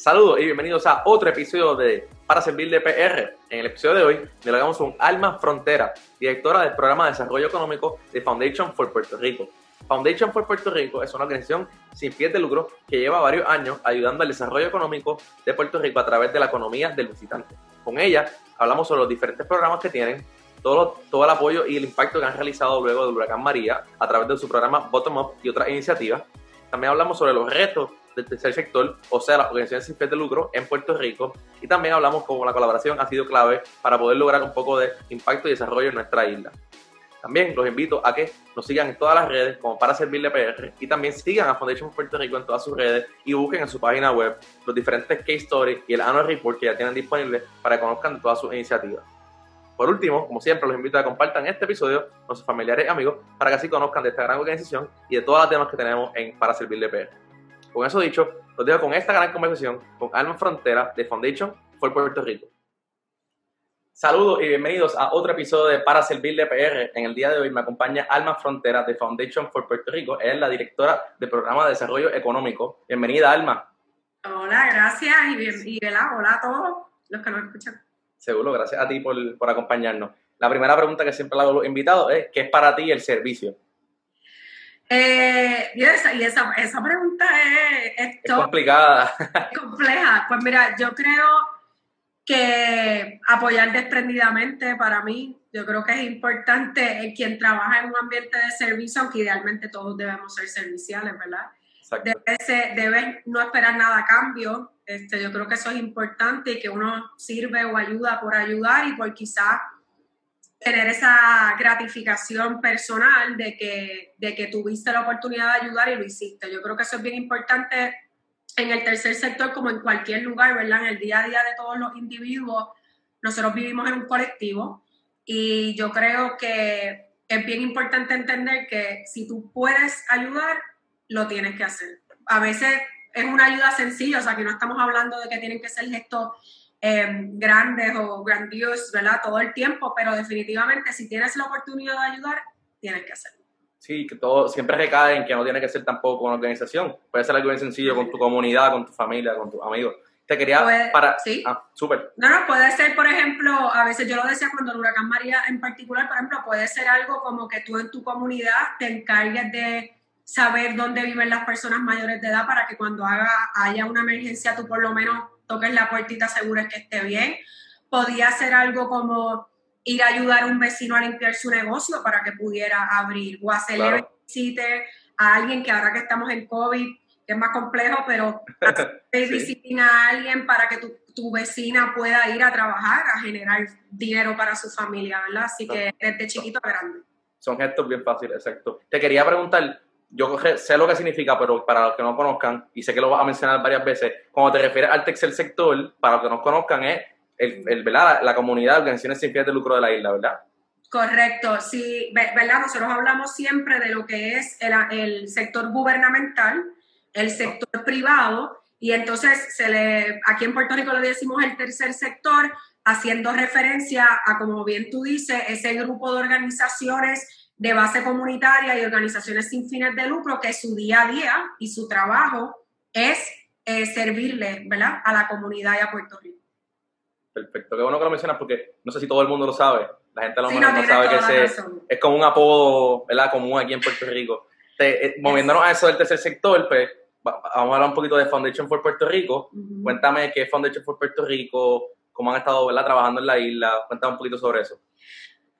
Saludos y bienvenidos a otro episodio de Para Servirle PR. En el episodio de hoy dialogamos con Alma Frontera, directora del programa de desarrollo económico de Foundation for Puerto Rico. Foundation for Puerto Rico es una organización sin fines de lucro que lleva varios años ayudando al desarrollo económico de Puerto Rico a través de la economía del visitante. Con ella hablamos sobre los diferentes programas que tienen, todo, todo el apoyo y el impacto que han realizado luego del huracán María a través de su programa Bottom Up y otras iniciativas. También hablamos sobre los retos del tercer sector, o sea, las organizaciones sin fines de lucro en Puerto Rico. Y también hablamos cómo la colaboración ha sido clave para poder lograr un poco de impacto y desarrollo en nuestra isla. También los invito a que nos sigan en todas las redes como para servirle PR y también sigan a Foundation Puerto Rico en todas sus redes y busquen en su página web los diferentes case stories y el annual report que ya tienen disponibles para que conozcan todas sus iniciativas. Por último, como siempre, los invito a que compartan este episodio con sus familiares y amigos para que así conozcan de esta gran organización y de todas las temas que tenemos en Para Servirle PR. Con eso dicho, los dejo con esta gran conversación con Alma Frontera de Foundation for Puerto Rico. Saludos y bienvenidos a otro episodio de Para Servirle PR. En el día de hoy me acompaña Alma Frontera de Foundation for Puerto Rico. Ella es la directora del programa de desarrollo económico. Bienvenida, Alma. Hola, gracias y, bien, y hola a todos los que nos escuchan. Seguro, gracias a ti por, por acompañarnos. La primera pregunta que siempre le hago a los invitados es, ¿qué es para ti el servicio? Eh, y esa, y esa, esa pregunta es, es, es complicada. Es compleja. Pues mira, yo creo que apoyar desprendidamente para mí, yo creo que es importante quien trabaja en un ambiente de servicio, aunque idealmente todos debemos ser serviciales, ¿verdad? Debe, debe, no esperar nada a cambio. Este, yo creo que eso es importante y que uno sirve o ayuda por ayudar y por quizás tener esa gratificación personal de que, de que tuviste la oportunidad de ayudar y lo hiciste. Yo creo que eso es bien importante en el tercer sector como en cualquier lugar, ¿verdad? En el día a día de todos los individuos, nosotros vivimos en un colectivo y yo creo que es bien importante entender que si tú puedes ayudar, lo tienes que hacer. A veces es una ayuda sencilla, o sea, que no estamos hablando de que tienen que ser gestos eh, grandes o grandiosos, ¿verdad? Todo el tiempo, pero definitivamente si tienes la oportunidad de ayudar, tienes que hacerlo. Sí, que todo siempre recae en que no tiene que ser tampoco una organización. Puede ser algo bien sencillo con tu comunidad, con tu familia, con tus amigos. Te quería para... Sí. Ah, súper. No, no, puede ser, por ejemplo, a veces yo lo decía cuando el huracán María en particular, por ejemplo, puede ser algo como que tú en tu comunidad te encargues de saber dónde viven las personas mayores de edad para que cuando haga, haya una emergencia tú por lo menos toques la puertita, asegures que esté bien. Podía ser algo como ir a ayudar a un vecino a limpiar su negocio para que pudiera abrir o hacerle visite a alguien que ahora que estamos en COVID, que es más complejo, pero sí. a alguien para que tu, tu, vecina pueda ir a trabajar, a generar dinero para su familia, ¿verdad? Así que desde chiquito a grande. Son gestos bien fáciles, exacto. Te quería preguntar, yo sé lo que significa, pero para los que no conozcan, y sé que lo vas a mencionar varias veces, cuando te refieres al tercer sector, para los que no conozcan, es el, el ¿verdad? La, comunidad de organizaciones sin fines de lucro de la isla, ¿verdad? Correcto, sí, ¿verdad? Nosotros hablamos siempre de lo que es el, el sector gubernamental, el sector privado, y entonces se le, aquí en Puerto Rico le decimos el tercer sector, haciendo referencia a, como bien tú dices, ese grupo de organizaciones de base comunitaria y organizaciones sin fines de lucro que su día a día y su trabajo es eh, servirle ¿verdad? a la comunidad y a Puerto Rico. Perfecto, qué bueno que lo mencionas porque no sé si todo el mundo lo sabe, la gente a lo mejor no, sabe que es como un apodo ¿verdad? común aquí en Puerto Rico. Te, eh, moviéndonos a eso del tercer sector, pues vamos a hablar un poquito de Foundation for Puerto Rico. Cuéntame qué es Foundation for Puerto Rico, cómo han estado ¿verdad? trabajando en la isla, cuéntame un poquito sobre eso.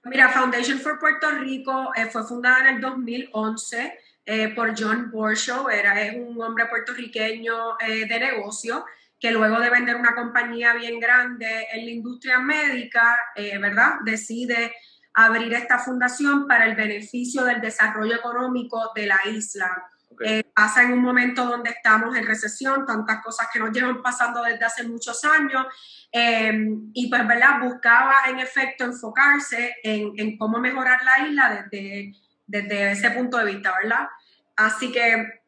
Mira, Foundation for Puerto Rico eh, fue fundada en el 2011 eh, por John Borshow, era, es un hombre puertorriqueño eh, de negocio que luego de vender una compañía bien grande en la industria médica, ¿verdad? Decide abrir esta fundación para el beneficio del desarrollo económico de la isla. Pasa en un momento donde estamos en recesión, tantas cosas que nos llevan pasando desde hace muchos años, Em, y pues, ¿verdad? Buscaba en efecto enfocarse en, en cómo mejorar la isla desde, desde, ese punto de vista, ¿verdad? Así que,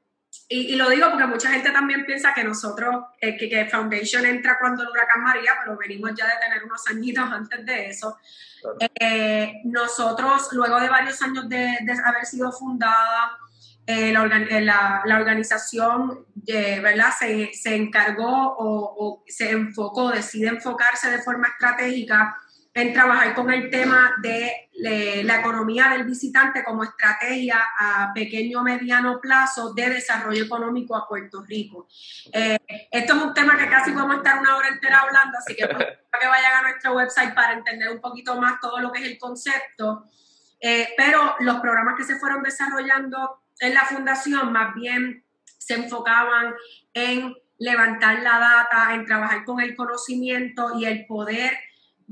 y, y, lo digo porque mucha gente también piensa que nosotros, eh, que, que, Foundation entra cuando el huracán María, pero venimos ya de tener unos añitos antes de eso. Eh, nosotros, luego de varios años de, de haber sido fundada, eh, la, la, organización ¿verdad? Se, encargó o, se enfocó, decide enfocarse de forma estratégica en trabajar con el tema de la economía del visitante como estrategia a pequeño mediano plazo de desarrollo económico a Puerto Rico. Eh, esto es un tema que casi podemos estar una hora entera hablando, así que para que vayan a nuestro website para entender un poquito más todo lo que es el concepto. Eh, pero los programas que se fueron desarrollando en la fundación más bien se enfocaban en levantar la data, en trabajar con el conocimiento y el poder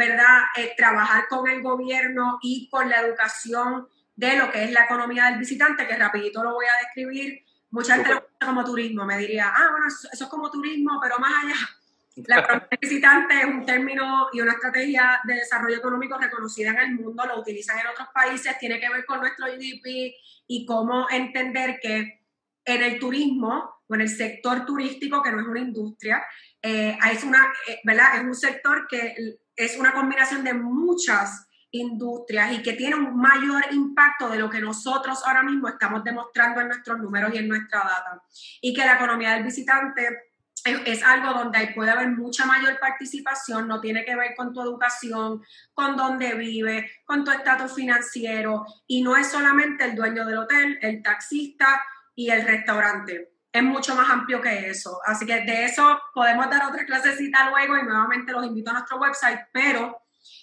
¿verdad? Eh, trabajar con el gobierno y con la educación de lo que es la economía del visitante, que rapidito lo voy a describir. Mucha gente lo como turismo, me diría, ah, bueno, eso, es como turismo, pero más allá. La economía visitante es un término y una estrategia de desarrollo económico reconocida en el mundo, lo utilizan en otros países, tiene que ver con nuestro GDP y cómo entender que en el turismo o en el sector turístico, que no es una industria, eh, es, una, eh, ¿verdad? es un sector que es una combinación de muchas industrias y que tiene un mayor impacto de lo que nosotros ahora mismo estamos demostrando en nuestros números y en nuestra data. Y que la economía del visitante es, algo donde puede haber mucha mayor participación, no tiene que ver con tu educación, con dónde vive, con tu estatus financiero y no es solamente el dueño del hotel, el taxista y el restaurante. Es mucho más amplio que eso. Así que de eso podemos dar otra clasecita luego y nuevamente los invito a nuestro website, pero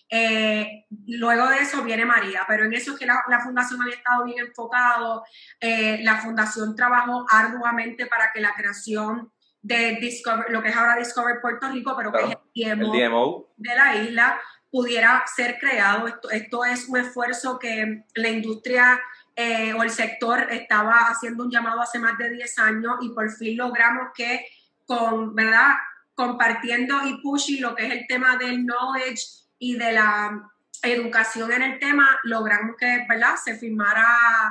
eh, luego de eso viene María, pero en eso es que la, fundación había estado bien enfocado, eh, la fundación trabajó arduamente para que la creación de Discover, lo que es ahora Discover Puerto Rico, pero que es el DMO, de la isla, pudiera ser creado. Esto, esto es un esfuerzo que la industria eh, o el sector estaba haciendo un llamado hace más de 10 años y por fin logramos que con, ¿verdad? Compartiendo y pushing lo que es el tema del knowledge y de la educación en el tema, logramos que, ¿verdad? Se firmara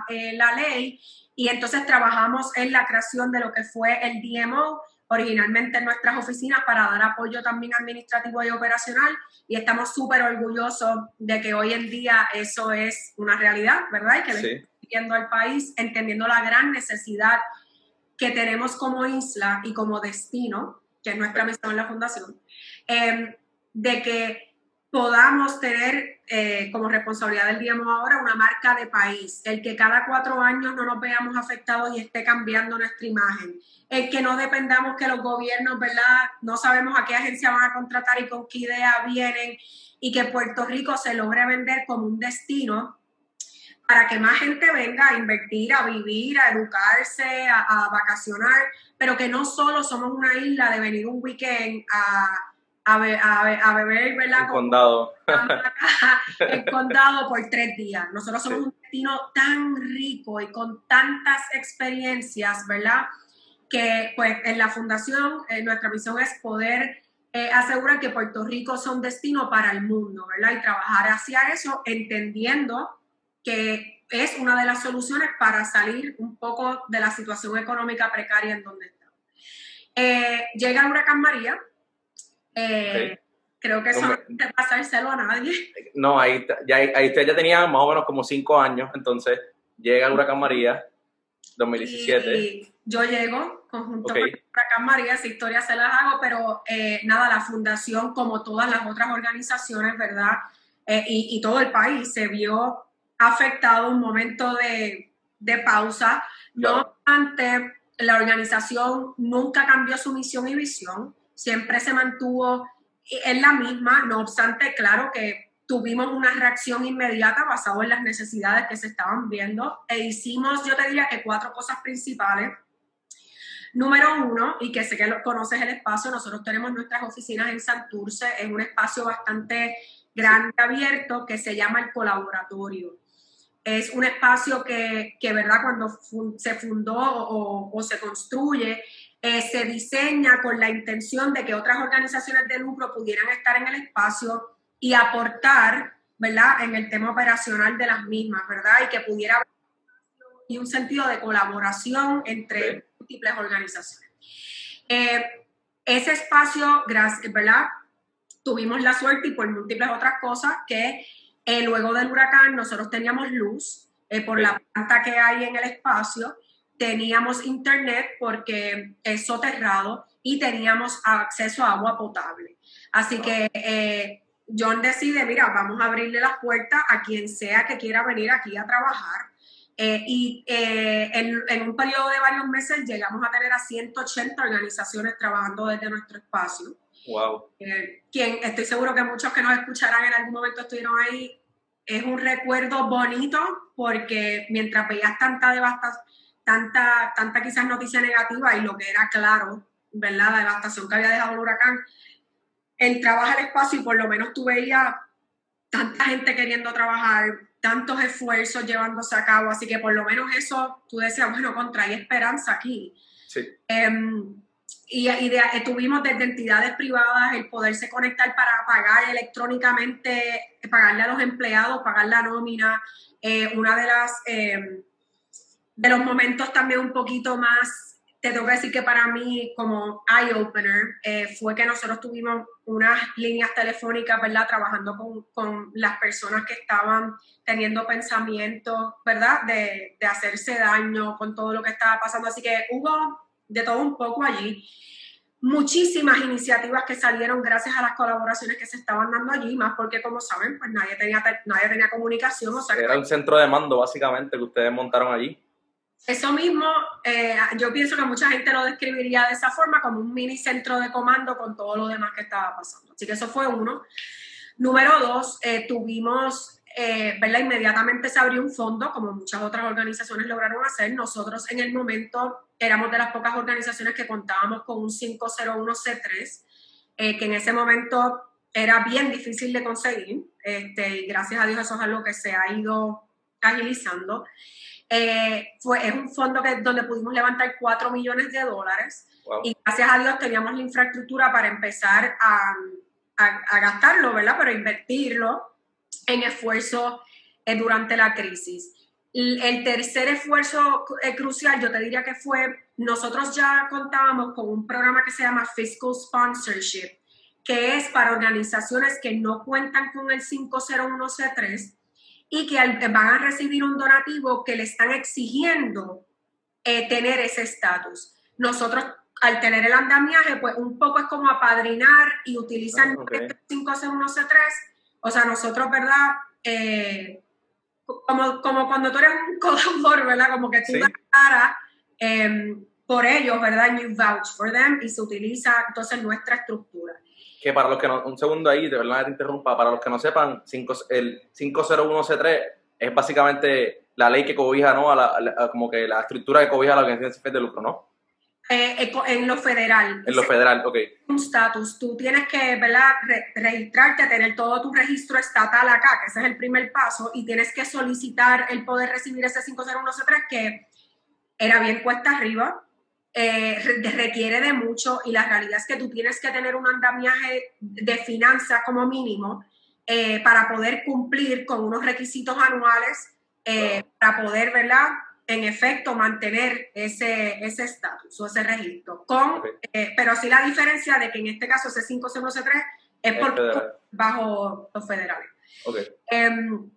eh, la ley y entonces trabajamos en la creación de lo que fue el DMO, originalmente en nuestras oficinas para dar apoyo también administrativo y operacional y estamos súper orgullosos de que hoy en día eso es una realidad, ¿verdad? Y que sí viendo al país, entendiendo la gran necesidad que tenemos como isla y como destino, que es nuestra misión en la fundación, em, de que podamos tener eh, como responsabilidad del día ahora una marca de país, el que cada cuatro años no nos veamos afectados y esté cambiando nuestra imagen, el que no dependamos que los gobiernos, ¿verdad? No sabemos a qué agencia van a contratar y con qué idea vienen y que Puerto Rico se logre vender como un destino para que más gente venga a invertir, a vivir, a educarse, a, vacacionar, pero que no solo somos una isla de venir un weekend a, a, beber, ¿verdad? El condado. el condado por tres días. Nosotros somos un destino tan rico y con tantas experiencias, ¿verdad? Que pues en la fundación eh, nuestra misión es poder eh, asegurar que Puerto Rico es un destino para el mundo, ¿verdad? Y trabajar hacia eso entendiendo que es una de las soluciones para salir un poco de la situación económica precaria en donde estamos. Eh, llega el huracán María. Eh, creo que eso no te pasárselo a nadie. No, ahí, ya, ahí usted ya tenía más o menos como cinco años, entonces llega el huracán María, 2017. Y yo llego conjunto con el huracán María, esa historia se las hago, pero eh, nada, la fundación, como todas las otras organizaciones, ¿verdad? y, y, todo el país se vio afectado un momento de, pausa. No obstante, la organización nunca cambió su misión y visión, siempre se mantuvo en la misma, no obstante, claro que tuvimos una reacción inmediata basada en las necesidades que se estaban viendo e hicimos, yo te diría que cuatro cosas principales. Número uno, y que sé que lo, conoces el espacio, nosotros tenemos nuestras oficinas en Santurce, en un espacio bastante grande, abierto, que se llama el colaboratorio es un espacio que, que ¿verdad? Cuando se fundó o, se construye, eh, se diseña con la intención de que otras organizaciones de lucro pudieran estar en el espacio y aportar, ¿verdad? En el tema operacional de las mismas, ¿verdad? Y que pudiera haber y un sentido de colaboración entre múltiples organizaciones. Eh, ese espacio, gracias, ¿verdad? Tuvimos la suerte y por múltiples otras cosas que luego del huracán nosotros teníamos luz eh, por la planta que hay en el espacio, teníamos internet porque es soterrado y teníamos acceso a agua potable. Así que eh, John decide, mira, vamos a abrirle las puertas a quien sea que quiera venir aquí a trabajar. Eh, y eh, en, en, un periodo de varios meses llegamos a tener a 180 organizaciones trabajando desde nuestro espacio. Wow. quien estoy seguro que muchos que nos escucharán en algún momento estuvieron ahí. Es un recuerdo bonito porque mientras veías tanta devastación, tanta, tanta quizás noticia negativa y lo que era claro, ¿verdad? La devastación que había dejado el huracán, entrabas al espacio y por lo menos tú veías tanta gente queriendo trabajar, tantos esfuerzos llevándose a cabo, así que por lo menos eso tú decías, bueno, contra, hay esperanza aquí. Sí. Em, y, y de, tuvimos desde entidades privadas el poderse conectar para pagar electrónicamente, pagarle a los empleados, pagar la nómina. Eh, una de las em, de los momentos también un poquito más, te tengo que decir que para mí como eye-opener eh, fue que nosotros tuvimos unas líneas telefónicas, ¿verdad? Trabajando con, con las personas que estaban teniendo pensamientos, ¿verdad? De, de hacerse daño con todo lo que estaba pasando. Así que hubo de todo un poco allí muchísimas iniciativas que salieron gracias a las colaboraciones que se estaban dando allí, más porque como saben, pues nadie tenía, nadie tenía comunicación. O sea, Era un centro de mando básicamente que ustedes montaron allí. Eso mismo, eh, yo pienso que mucha gente lo describiría de esa forma, como un mini centro de comando con todo lo demás que estaba pasando. Así que eso fue uno. Número dos, eh, tuvimos, eh, ¿verdad? Inmediatamente se abrió un fondo, como muchas otras organizaciones lograron hacer. Nosotros en el momento éramos de las pocas organizaciones que contábamos con un 501C3, que en ese momento era bien difícil de conseguir. Este, y gracias a Dios eso es algo que se ha ido agilizando. Eh, fue, es un fondo que, donde pudimos levantar 4 millones de dólares y gracias a Dios teníamos la infraestructura para empezar a, a, gastarlo, ¿verdad? Pero invertirlo en esfuerzo eh, durante la crisis. El tercer esfuerzo eh, crucial, yo te diría que fue, nosotros ya contábamos con un programa que se llama Fiscal Sponsorship, que es para organizaciones que no cuentan con el 501c3 y que van a recibir un donativo que le están exigiendo eh, tener ese estatus. Nosotros, al tener el andamiaje, pues un poco es como apadrinar y utilizar ah, okay. 5C1C3. O sea, nosotros, ¿verdad? Eh, como, como cuando tú eres un colaborador, ¿verdad? Como que tú sí. cara eh, por ellos, ¿verdad? You vouch for them y se utiliza entonces nuestra estructura que para los que no, un segundo ahí, de verdad te interrumpa, para los que no sepan, 5, el 501C3 es básicamente la ley que cobija, ¿no? A la, a, como que la estructura que cobija a la organización sin de lucro, ¿no? Eh, en lo federal. En lo federal, ok. Un estatus. Tú tienes que, ¿verdad? Re registrarte, tener todo tu registro estatal acá, que ese es el primer paso, y tienes que solicitar el poder recibir ese 501C3 que era bien cuesta arriba, eh, requiere de mucho y la realidad es que tú tienes que tener un andamiaje de finanzas como mínimo eh, para poder cumplir con unos requisitos anuales eh, para poder, ¿verdad? En efecto, mantener ese estatus o ese registro. Con, okay. Pero sí la diferencia de que en este caso ese 5C es por, bajo los federales. Okay. Um,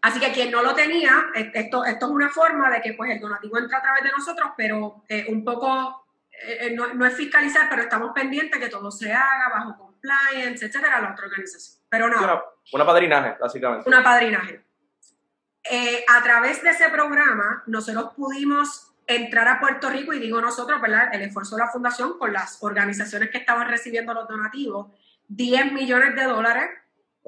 Así que quien no lo tenía, esto, esto es una forma de que pues el donativo entra a través de nosotros, pero eh, un poco, eh, no, no, es fiscalizar, pero estamos pendientes que todo se haga bajo compliance, etcétera, la otra organización. Pero no. Una, una padrinaje, básicamente. Una padrinaje. Eh, a través de ese programa, nosotros pudimos entrar a Puerto Rico, y digo nosotros, ¿verdad? El esfuerzo de la fundación con las organizaciones que estaban recibiendo los donativos, 10 millones de dólares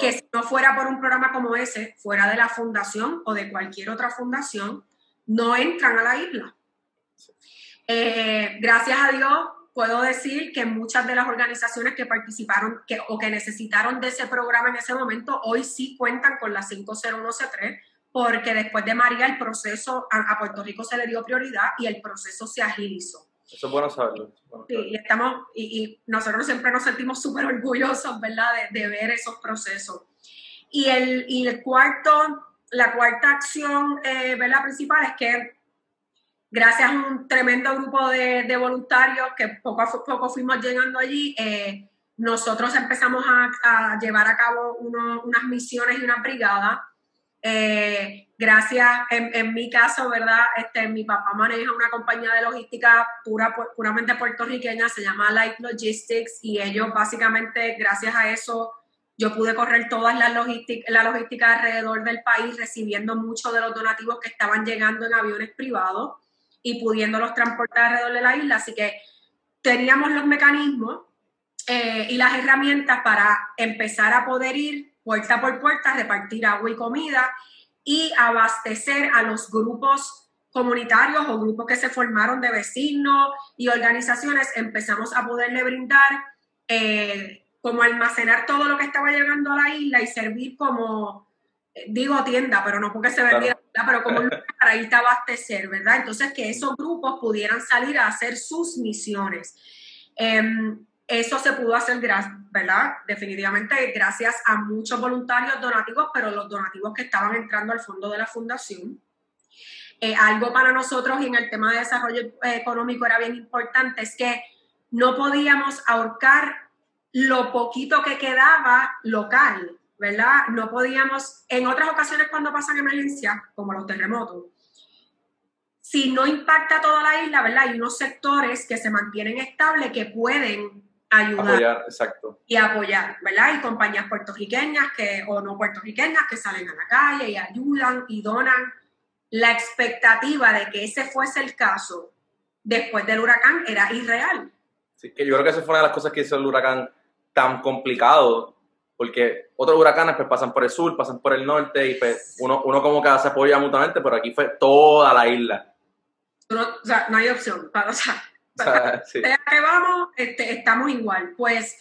que si no fuera por un programa como ese, fuera de la fundación o de cualquier otra fundación, no entran a la isla. Eh, gracias a Dios, puedo decir que muchas de las organizaciones que participaron que, o que necesitaron de ese programa en ese momento, hoy sí cuentan con la 501C3, porque después de María el proceso a, a Puerto Rico se le dio prioridad y el proceso se agilizó. Eso es bueno saberlo. Bueno sí, y, estamos, y, y, nosotros siempre nos sentimos súper orgullosos, ¿verdad?, de, de, ver esos procesos. Y el, y el cuarto, la cuarta acción, eh, ¿verdad?, principal es que gracias a un tremendo grupo de, de voluntarios que poco a poco fuimos llegando allí, eh, nosotros empezamos a, a, llevar a cabo uno, unas misiones y una brigada Eh, gracias, en, mi caso, ¿verdad? Este, mi papá maneja una compañía de logística pura, puramente puertorriqueña, se llama Light Logistics, y ellos básicamente, gracias a eso, yo pude correr toda la logística, la logística alrededor del país, recibiendo muchos de los donativos que estaban llegando en aviones privados y pudiéndolos transportar alrededor de la isla. Así que teníamos los mecanismos eh, y las herramientas para empezar a poder ir puerta por puerta, repartir agua y comida y abastecer a los grupos comunitarios o grupos que se formaron de vecinos y organizaciones. Empezamos a poderle brindar eh, como almacenar todo lo que estaba llegando a la isla y servir como, eh, digo tienda, pero no porque se vendiera, pero como un lugar para irte a abastecer, ¿verdad? Entonces que esos grupos pudieran salir a hacer sus misiones. Em, eso se pudo hacer, ¿verdad? Definitivamente gracias a muchos voluntarios donativos, pero los donativos que estaban entrando al fondo de la fundación. Eh, algo para nosotros y en el tema de desarrollo eh, económico era bien importante, es que no podíamos ahorcar lo poquito que quedaba local, ¿verdad? No podíamos, en otras ocasiones cuando pasan emergencias, como los terremotos, si no impacta toda la isla, ¿verdad? Hay unos sectores que se mantienen estables que pueden ayudar apoyar, exacto. y apoyar, ¿verdad? Y compañías puertorriqueñas que, o no puertorriqueñas que salen a la calle y ayudan y donan. La expectativa de que ese fuese el caso después del huracán era irreal. Sí, que yo creo que esa fue una de las cosas que hizo el huracán tan complicado, porque otros huracanes pues pasan por el sur, pasan por el norte y pues uno, uno como que se apoya mutuamente, pero aquí fue toda la isla. No, o sea, no hay opción, para, o sea, que vamos, este, estamos igual. Pues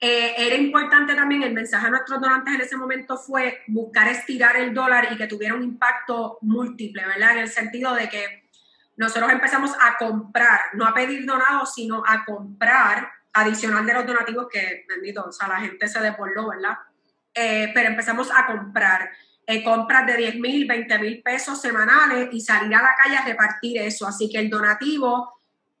eh, era importante también, el mensaje a nuestros donantes en ese momento fue buscar estirar el dólar y que tuviera un impacto múltiple, ¿verdad? En el sentido de que nosotros empezamos a comprar, no a pedir donados, sino a comprar adicional de los donativos que, bendito, o sea, la gente se desbordó, ¿verdad? Eh, pero empezamos a comprar eh, compras de 10 mil, 20 mil pesos semanales y salir a la calle a repartir eso. Así que el donativo,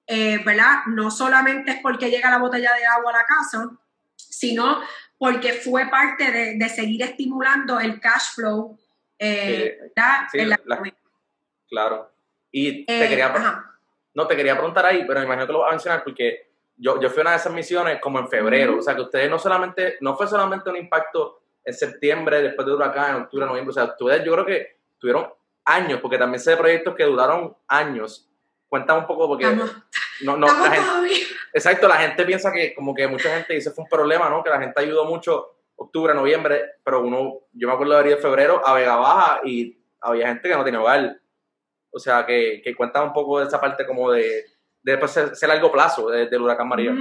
eh, ¿verdad? No solamente es porque llega la botella de agua a la casa, sino porque fue parte de, seguir estimulando el cash flow ¿verdad? en la, Claro. Y te quería, no, te quería preguntar ahí, pero me imagino que lo vas a mencionar porque yo, yo fui a una de esas misiones como en febrero, o sea que ustedes no solamente, no fue solamente un impacto en septiembre, después de huracán, en octubre, noviembre, o sea, ustedes yo creo que tuvieron años, porque también sé de proyectos que duraron años. Cuéntame un poco, porque no, no, la gente, exacto, la gente piensa que como que mucha gente dice fue un problema, ¿no? Que la gente ayudó mucho octubre, noviembre, pero uno, yo me acuerdo de en febrero a Vega Baja y había gente que no tenía hogar. O sea, que, que cuéntame un poco de esa parte como de, de ser, largo plazo del huracán María?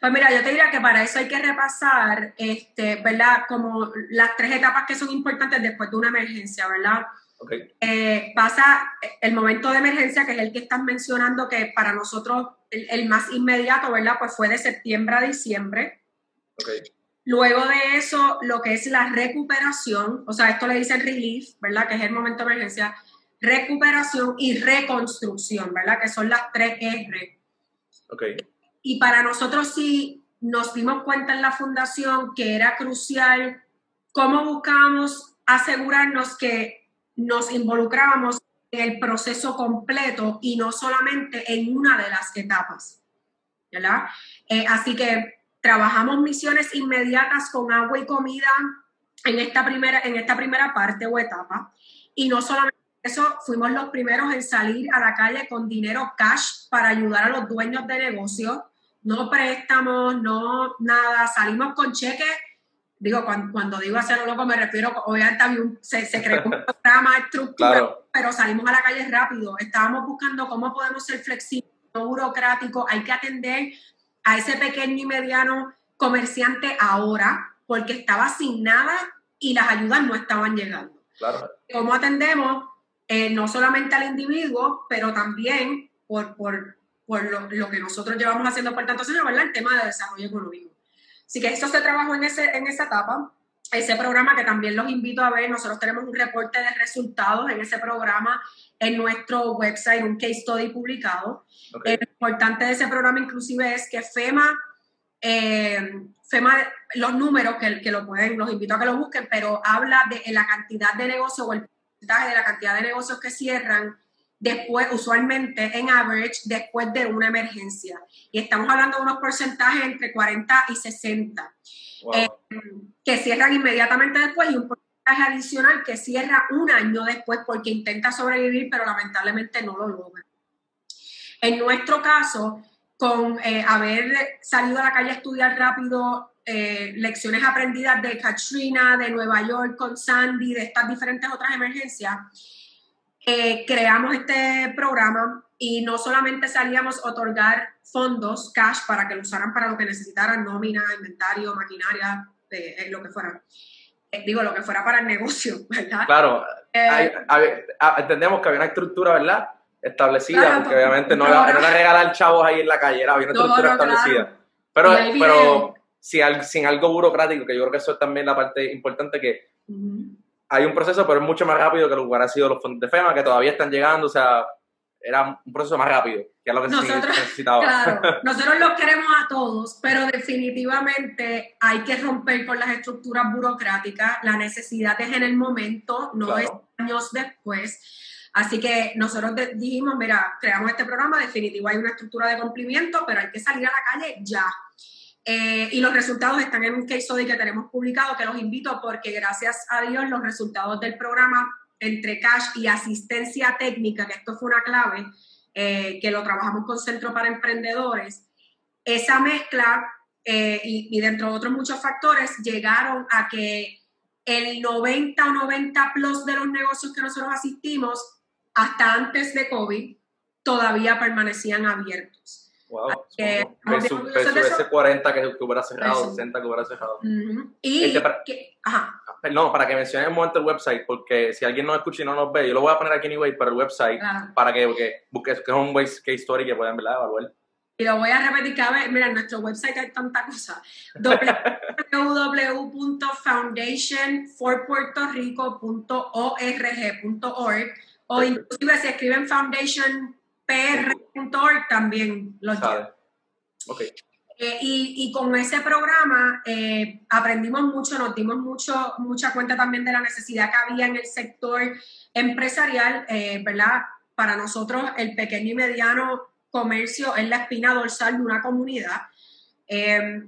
Pues mira, yo te diría que para eso hay que repasar, este, ¿verdad? Como las tres etapas que son importantes después de una emergencia, ¿verdad? Okay. Eh, pasa el momento de emergencia, que es el que estás mencionando, que para nosotros el, más inmediato, ¿verdad? Pues fue de septiembre a diciembre. Okay. Luego de eso, lo que es la recuperación, o sea, esto le dicen relief, ¿verdad? Que es el momento de emergencia recuperación y reconstrucción, ¿verdad? Que son las tres R. Ok. Y para nosotros sí nos dimos cuenta en la fundación que era crucial cómo buscábamos asegurarnos que nos involucrábamos en el proceso completo y no solamente en una de las etapas, ¿verdad? Eh, así que trabajamos misiones inmediatas con agua y comida en esta primera, en esta primera parte o etapa y no solamente eso fuimos los primeros en salir a la calle con dinero cash para ayudar a los dueños de negocios, no préstamos, no nada, salimos con cheques. Digo, cuando, digo hacerlo loco me refiero, obviamente se, se creó un programa, estructura, pero salimos a la calle rápido. Estábamos buscando cómo podemos ser flexibles, no burocráticos. Hay que atender a ese pequeño y mediano comerciante ahora, porque estaba sin nada y las ayudas no estaban llegando. Claro. ¿Cómo atendemos? Eh, no solamente al individuo, pero también por, por, por lo, lo, que nosotros llevamos haciendo por tantos años, ¿verdad? El tema de desarrollo económico. Así que eso se trabajó en, ese, en esa etapa. Ese programa que también los invito a ver, nosotros tenemos un reporte de resultados en ese programa en nuestro website, un case study publicado. lo importante de ese programa inclusive es que FEMA eh, FEMA, los números que, que, lo pueden, los invito a que lo busquen, pero habla de la cantidad de negocios o el porcentaje de la cantidad de negocios que cierran después, usualmente en average, después de una emergencia. Y estamos hablando de unos porcentajes entre 40 y 60, eh, que cierran inmediatamente después y un porcentaje adicional que cierra un año después porque intenta sobrevivir, pero lamentablemente no lo logra. En nuestro caso, con eh, haber salido a la calle a estudiar rápido eh, lecciones aprendidas de Katrina, de Nueva York con Sandy, de estas diferentes otras emergencias, eh, creamos este programa y no solamente salíamos a otorgar fondos, cash, para que lo usaran para lo que necesitaran, nómina, inventario, maquinaria, lo que fuera. digo, lo que fuera para el negocio, ¿verdad? Claro, ah, entendemos que había una estructura, ¿verdad? establecida, porque obviamente no, era, no, regalar chavos ahí en la calle, era una estructura establecida. Pero, pero sin, algo burocrático, que yo creo que eso es también la parte importante, que hay un proceso, pero es mucho más rápido que lo que hubiera sido los fondos de FEMA, que todavía están llegando, o sea, era un proceso más rápido, que es lo que nosotros, se necesitaba. Claro, nosotros los queremos a todos, pero definitivamente hay que romper con las estructuras burocráticas, la necesidad es en el momento, no es años después Así que nosotros dijimos, mira, creamos este programa, definitivo hay una estructura de cumplimiento, pero hay que salir a la calle ya. Eh, y los resultados están en un case study que tenemos publicado, que los invito porque gracias a Dios los resultados del programa entre cash y asistencia técnica, que esto fue una clave, eh, que lo trabajamos con Centro para Emprendedores, esa mezcla eh, y, y dentro de otros muchos factores llegaron a que el 90 o 90 plus de los negocios que nosotros asistimos hasta antes de COVID todavía permanecían abiertos. Wow. ese 40 que, hubiera cerrado, 60 que hubiera cerrado. Y este, para, ajá. No, para que mencionen un momento el website, porque si alguien no escucha y no nos ve, yo lo voy a poner aquí anyway, pero el website, para que, busques, que es un case story que puedan ¿verdad? evaluar. Y lo voy a repetir cada vez. Mira, en nuestro website hay tanta cosa. www.foundationforpuertorico.org.org o inclusive si escriben foundationpr.org también lo lleva. Okay. Eh, y, y, con ese programa eh, aprendimos mucho, nos dimos mucho, mucha cuenta también de la necesidad que había en el sector empresarial, eh, ¿verdad? Para nosotros el pequeño y mediano comercio es la espina dorsal de una comunidad.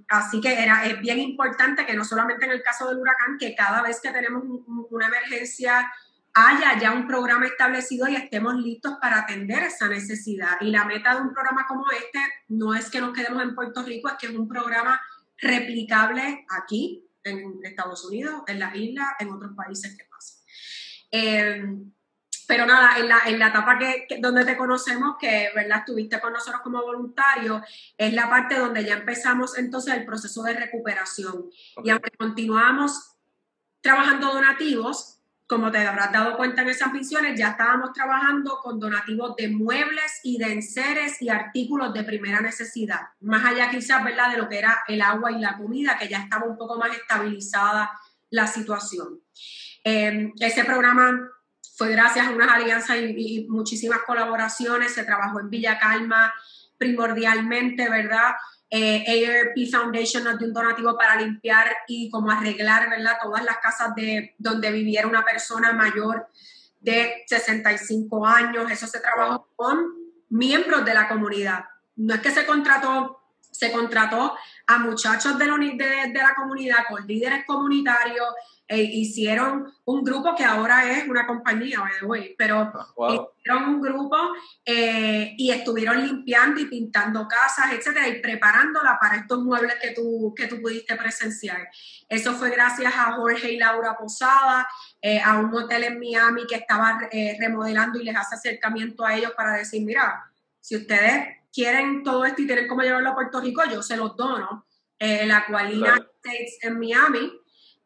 así que era, es bien importante que no solamente en el caso del huracán, que cada vez que tenemos una emergencia haya ya un programa establecido y estemos listos para atender esa necesidad. Y la meta de un programa como este no es que nos quedemos en Puerto Rico, es que es un programa replicable aquí, en Estados Unidos, en las islas, en otros países que pasen. Em, pero nada, en la, en la etapa que, donde te conocemos, que ¿verdad? estuviste con nosotros como voluntario, es la parte donde ya empezamos entonces el proceso de recuperación. Y aunque continuamos trabajando donativos, como te habrás dado cuenta en esas misiones, ya estábamos trabajando con donativos de muebles y de enseres y artículos de primera necesidad. Más allá quizás, ¿verdad?, de lo que era el agua y la comida, que ya estaba un poco más estabilizada la situación. Em, ese programa fue gracias a unas alianzas y, y muchísimas colaboraciones, se trabajó en Villa Calma primordialmente, ¿verdad? Eh, ARP Foundation nos dio un donativo para limpiar y como arreglar, ¿verdad? Todas las casas de donde viviera una persona mayor de 65 años. Eso se trabajó con miembros de la comunidad. No es que se contrató, se contrató a muchachos de de la comunidad, con líderes comunitarios, eh, hicieron un grupo que ahora es una compañía, pero ah, hicieron un grupo eh, y estuvieron limpiando y pintando casas, etcétera, y preparándola para estos muebles que tú, que tú pudiste presenciar. Eso fue gracias a Jorge y Laura Posada, eh, a un hotel en Miami que estaba remodelando y les hace acercamiento a ellos para decir, mira, si ustedes quieren todo esto y tienen cómo llevarlo a Puerto Rico, yo se los dono. la Qualina States en Miami,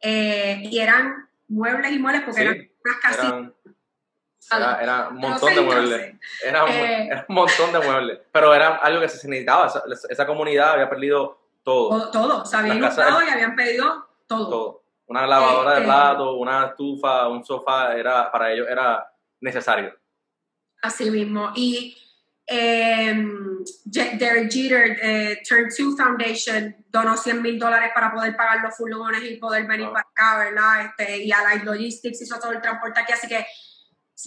eh, y eran muebles y muebles porque eran unas casitas. era, un montón de muebles. Era un, eh, era un, montón de muebles. Pero era algo que se necesitaba. Esa, esa comunidad había perdido todo. Todo. Se habían inundado y habían pedido todo. todo. Una lavadora de este, platos, una estufa, un sofá, era, para ellos era necesario. Así mismo. Y Em, Derek Jeter, eh, Turn 2 Foundation, donó 100 mil dólares para poder pagar los furgones y poder venir para acá, ¿verdad? Este, y Allied Logistics hizo todo el transporte aquí, así que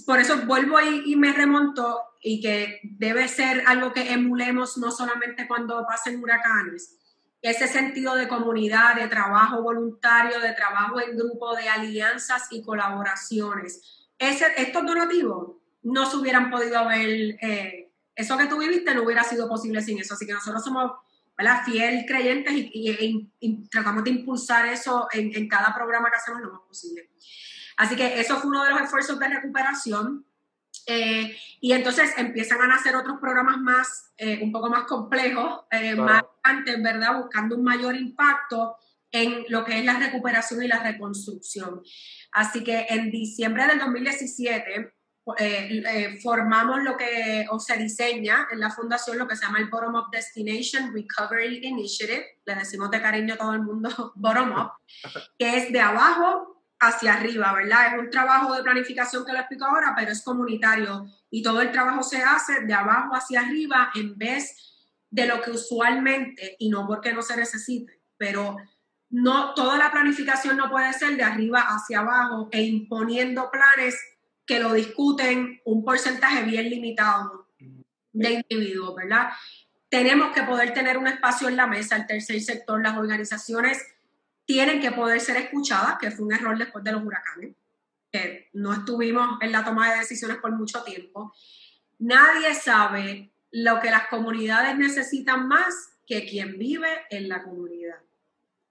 por eso vuelvo ahí y me remonto y que debe ser algo que emulemos no solamente cuando pasen huracanes, ese sentido de comunidad, de trabajo voluntario, de trabajo en grupo, de alianzas y colaboraciones. Ese, estos donativos no se hubieran podido haber, eh, eso que tú viviste no hubiera sido posible sin eso. Así que nosotros somos ¿verdad? fiel creyentes y, tratamos de impulsar eso en, en cada programa que hacemos lo más posible. Así que eso fue uno de los esfuerzos de recuperación. Eh, y entonces empiezan a nacer otros programas más, eh, un poco más complejos, eh, más antes, ¿verdad? Buscando un mayor impacto en lo que es la recuperación y la reconstrucción. Así que en diciembre del 2017 formamos lo que, o se diseña en la fundación lo que se llama el Bottom Up Destination Recovery Initiative, le decimos de cariño a todo el mundo Bottom Up, que es de abajo hacia arriba, ¿verdad? Es un trabajo de planificación que lo explico ahora, pero es comunitario y todo el trabajo se hace de abajo hacia arriba en vez de lo que usualmente, y no porque no se necesite, pero no toda la planificación no puede ser de arriba hacia abajo e imponiendo planes que lo discuten un porcentaje bien limitado de individuos, ¿verdad? Tenemos que poder tener un espacio en la mesa, el tercer sector, las organizaciones tienen que poder ser escuchadas, que fue un error después de los huracanes, que no estuvimos en la toma de decisiones por mucho tiempo. Nadie sabe lo que las comunidades necesitan más que quien vive en la comunidad.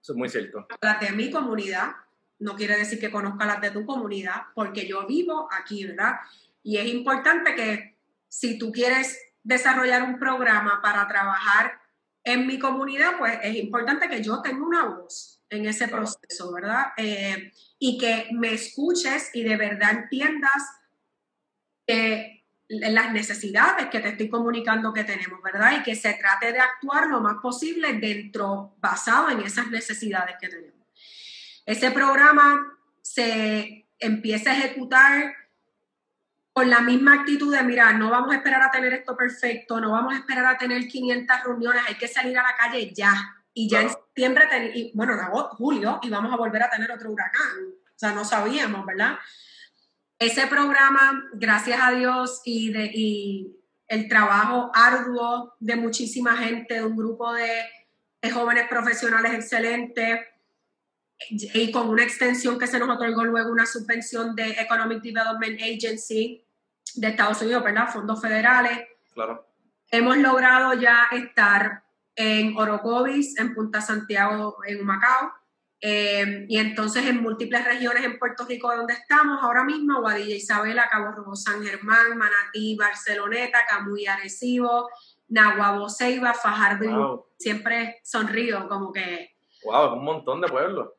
Eso es muy cierto. De mi comunidad, no quiere decir que conozca las de tu comunidad, porque yo vivo aquí, ¿verdad? Y es importante que si tú quieres desarrollar un programa para trabajar en mi comunidad, pues es importante que yo tenga una voz en ese proceso, ¿verdad? Eh, y que me escuches y de verdad entiendas las necesidades que te estoy comunicando que tenemos, ¿verdad? Y que se trate de actuar lo más posible dentro, basado en esas necesidades que tenemos. Ese programa se empieza a ejecutar con la misma actitud de, mira, no vamos a esperar a tener esto perfecto, no vamos a esperar a tener 500 reuniones, hay que salir a la calle ya, y ya en septiembre, y, bueno, en julio, y vamos a volver a tener otro huracán. O sea, no sabíamos, ¿verdad? Ese programa, gracias a Dios y, de, y el trabajo arduo de muchísima gente, de un grupo de, de jóvenes profesionales excelentes, y con una extensión que se nos otorgó luego una subvención de Economic Development Agency de Estados Unidos, ¿verdad? Fondos federales. Claro. Hemos logrado ya estar en Orocovis, en Punta Santiago, en Macao, eh, y entonces en múltiples regiones en Puerto Rico donde estamos ahora mismo, Guadilla Isabela, Cabo Rojo San Germán, Manatí, Barceloneta, Camuy Arecibo, Nahuabo Ceiba, Fajardo, siempre sonrío como que... ¡Wow! Es un montón de pueblos.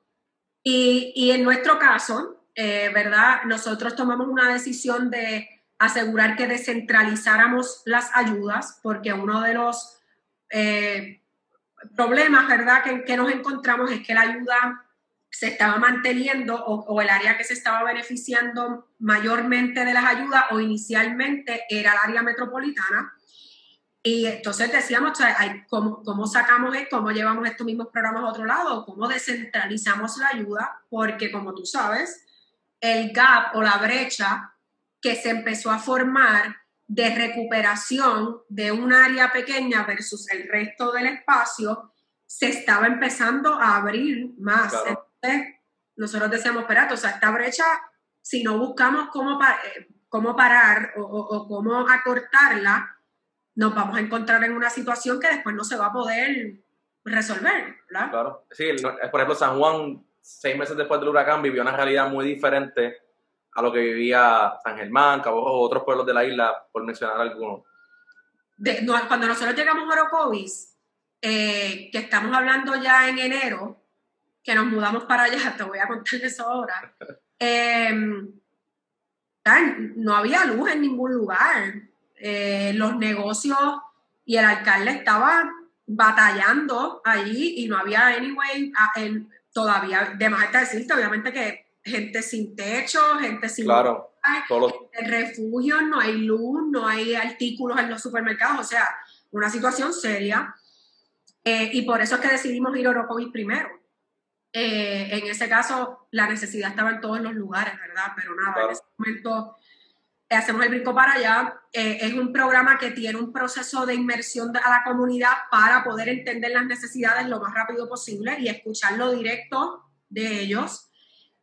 Y, en nuestro caso, eh, ¿verdad? Nosotros tomamos una decisión de asegurar que descentralizáramos las ayudas, porque uno de los eh, problemas, ¿verdad?, que, nos encontramos es que la ayuda se estaba manteniendo o, el área que se estaba beneficiando mayormente de las ayudas o inicialmente era el área metropolitana. Y entonces decíamos, ¿cómo, ¿cómo, sacamos esto? ¿Cómo llevamos estos mismos programas a otro lado? ¿Cómo descentralizamos la ayuda? Porque como tú sabes, el gap o la brecha que se empezó a formar de recuperación de un área pequeña versus el resto del espacio, se estaba empezando a abrir más. Entonces, nosotros decíamos, espérate, o sea, esta brecha, si no buscamos cómo, eh, cómo parar o, cómo acortarla, nos vamos a encontrar en una situación que después no se va a poder resolver, ¿verdad? Claro, sí, por ejemplo, San Juan, seis meses después del huracán, vivió una realidad muy diferente a lo que vivía San Germán, Cabo Rojo, otros pueblos de la isla, por mencionar algunos. cuando nosotros llegamos a Orocovis, eh, que estamos hablando ya en enero, que nos mudamos para allá, te voy a contar eso ahora, em, no había luz en ningún lugar. Eh, los negocios y el alcalde estaba batallando allí y no había anyway todavía, de más está decirte, obviamente que gente sin techo, gente sin claro. refugios, no hay luz, no hay artículos en los supermercados, o sea, una situación seria. Eh, y por eso es que decidimos ir a Orocovis primero. Eh, en ese caso, la necesidad estaba en todos los lugares, ¿verdad? Pero nada, en ese momento hacemos el brinco para allá. es un programa que tiene un proceso de inmersión a la comunidad para poder entender las necesidades lo más rápido posible y escucharlo directo de ellos.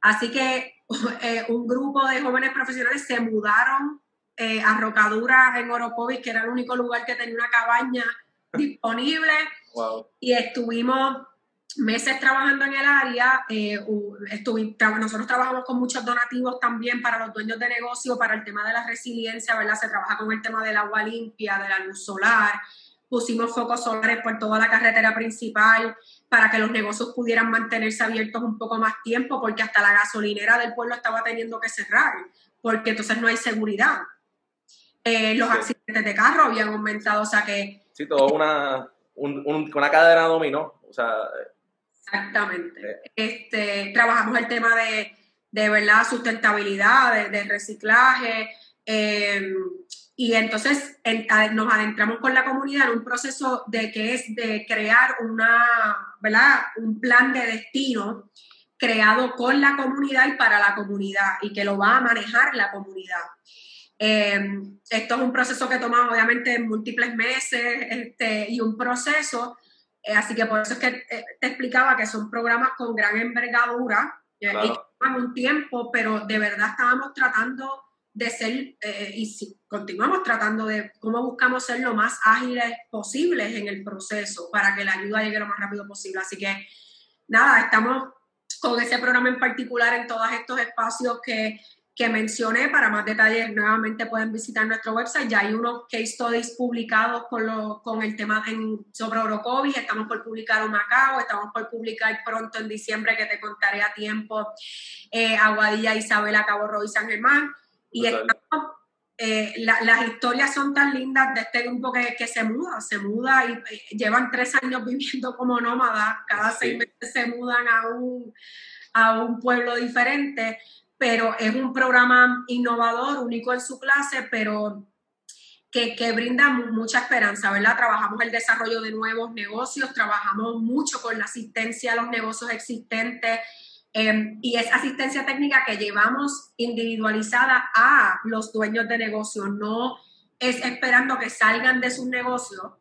Así que un grupo de jóvenes profesionales se mudaron a Rocadura en Orocovis, que era el único lugar que tenía una cabaña disponible. Y estuvimos meses trabajando en el área. Eh, nosotros trabajamos con muchos donativos también para los dueños de negocio, para el tema de la resiliencia, ¿verdad? Se trabaja con el tema del agua limpia, de la luz solar. Pusimos focos solares por toda la carretera principal para que los negocios pudieran mantenerse abiertos un poco más tiempo, porque hasta la gasolinera del pueblo estaba teniendo que cerrar, porque entonces no hay seguridad. Eh, los accidentes de carro habían aumentado, o sea que... Sí, todo una, una cadena dominó, o sea... Exactamente. Eh. Este, trabajamos el tema de, de verdad, sustentabilidad, de, reciclaje, em, y entonces nos adentramos con la comunidad en un proceso de que es de crear una, ¿verdad? un plan de destino creado con la comunidad y para la comunidad y que lo va a manejar la comunidad. Em, esto es un proceso que toma obviamente múltiples meses este, y un proceso, así que por eso es que eh, te explicaba que son programas con gran envergadura eh, y que toman un tiempo, pero de verdad estábamos tratando de ser, y si, continuamos tratando de cómo buscamos ser lo más ágiles posibles en el proceso para que la ayuda llegue lo más rápido posible. Así que nada, estamos con ese programa en particular en todos estos espacios que que mencioné. Para más detalles, nuevamente pueden visitar nuestro website. Ya hay unos case studies publicados con, lo, con el tema en, sobre Orocovis. Estamos por publicar un Macao, estamos por publicar pronto en diciembre, que te contaré a tiempo, eh, Aguadilla, Isabela, Cabo Rojo y San Germán. Y eh, las historias son tan lindas de este grupo que, que se muda, se muda y eh, llevan tres años viviendo como nómadas, cada seis meses se mudan a un, a un pueblo diferente pero es un programa innovador, único en su clase, pero que, que, brinda mucha esperanza, ¿verdad? Trabajamos el desarrollo de nuevos negocios, trabajamos mucho con la asistencia a los negocios existentes em, y es asistencia técnica que llevamos individualizada a los dueños de negocios, no es esperando que salgan de sus negocios.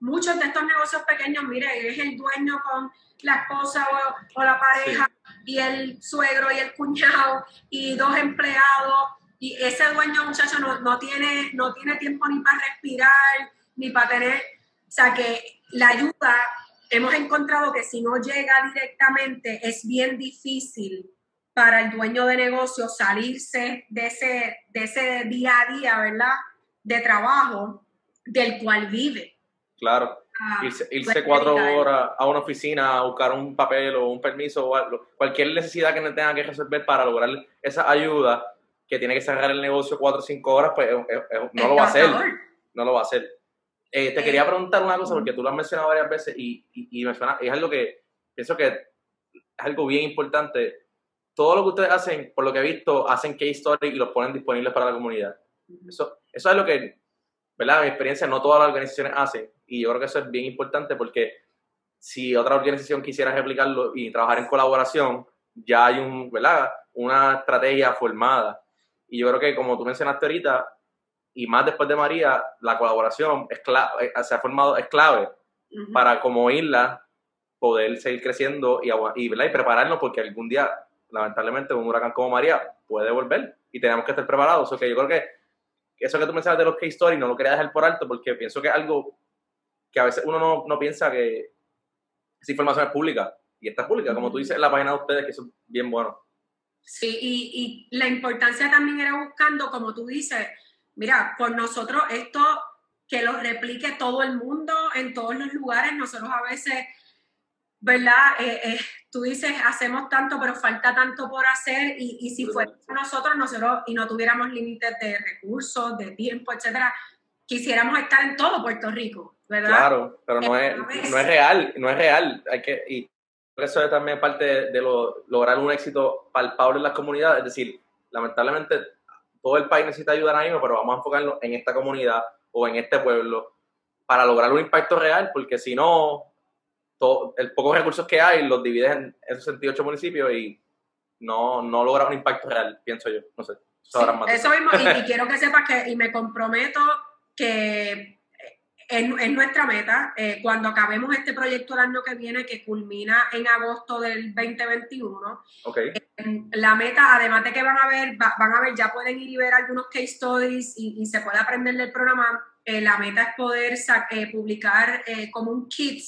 Muchos de estos negocios pequeños, mire, es el dueño con la esposa o, la pareja y el suegro y el cuñado y dos empleados y ese dueño muchacho no, no, tiene, no tiene tiempo ni para respirar, ni para tener, o sea que la ayuda, hemos encontrado que si no llega directamente es bien difícil para el dueño de negocio salirse de ese, de ese día a día, ¿verdad? De trabajo del cual vive. Claro. Ah, irse, cuatro horas a una oficina a buscar un papel o un permiso o algo, cualquier necesidad que tenga que resolver para lograr esa ayuda que tiene que cerrar el negocio cuatro o cinco horas, pues eh, eh, eh, no lo va a hacer. No lo va a hacer. te quería preguntar una cosa, porque tú lo has mencionado varias veces y, y, me suena, es algo que pienso que es algo bien importante. Todo lo que ustedes hacen, por lo que he visto, hacen case story y los ponen disponibles para la comunidad. Eso, eso es lo que, ¿verdad? Mi experiencia, no todas las organizaciones hacen y yo creo que eso es bien importante porque si otra organización quisiera replicarlo y trabajar en colaboración, ya hay un, ¿verdad? una estrategia formada. Y yo creo que, como tú mencionaste ahorita, y más después de María, la colaboración es clave, eh, se ha formado, es clave para como isla poder seguir creciendo y, y, ¿verdad? y prepararnos porque algún día, lamentablemente, un huracán como María puede volver y tenemos que estar preparados. O que yo creo que eso que tú mencionas de los case stories no lo quería dejar por alto porque pienso que es algo que a veces uno no, no piensa que esa información es pública. Y está pública, como tú dices en la página de ustedes, que eso es bien bueno. Sí, y, y la importancia también era buscando, como tú dices, mira, por nosotros esto que lo replique todo el mundo en todos los lugares, nosotros a veces, ¿verdad? Eh, eh, tú dices, hacemos tanto, pero falta tanto por hacer, y, y si fuera nosotros, nosotros, y no tuviéramos límites de recursos, de tiempo, etcétera, quisiéramos estar en todo Puerto Rico. Claro, pero no es, no es real, no es real. Hay que, y eso es también parte de, lo, lograr un éxito palpable en las comunidades. Es decir, lamentablemente todo el país necesita ayuda ahora mismo, pero vamos a enfocarnos en esta comunidad o en este pueblo para lograr un impacto real, porque si no, todo, el pocos recursos que hay los divides en esos 68 municipios y no, no logra un impacto real, pienso yo. No sé. eso mismo, y, quiero que sepas que, y me comprometo que es, nuestra meta. Eh, cuando acabemos este proyecto el año que viene, que culmina en agosto del 2021, okay. Eh, la meta, además de que van a ver, van a ver, ya pueden ir y ver algunos case studies y, se puede aprender del programa, eh, la meta es poder publicar como un kit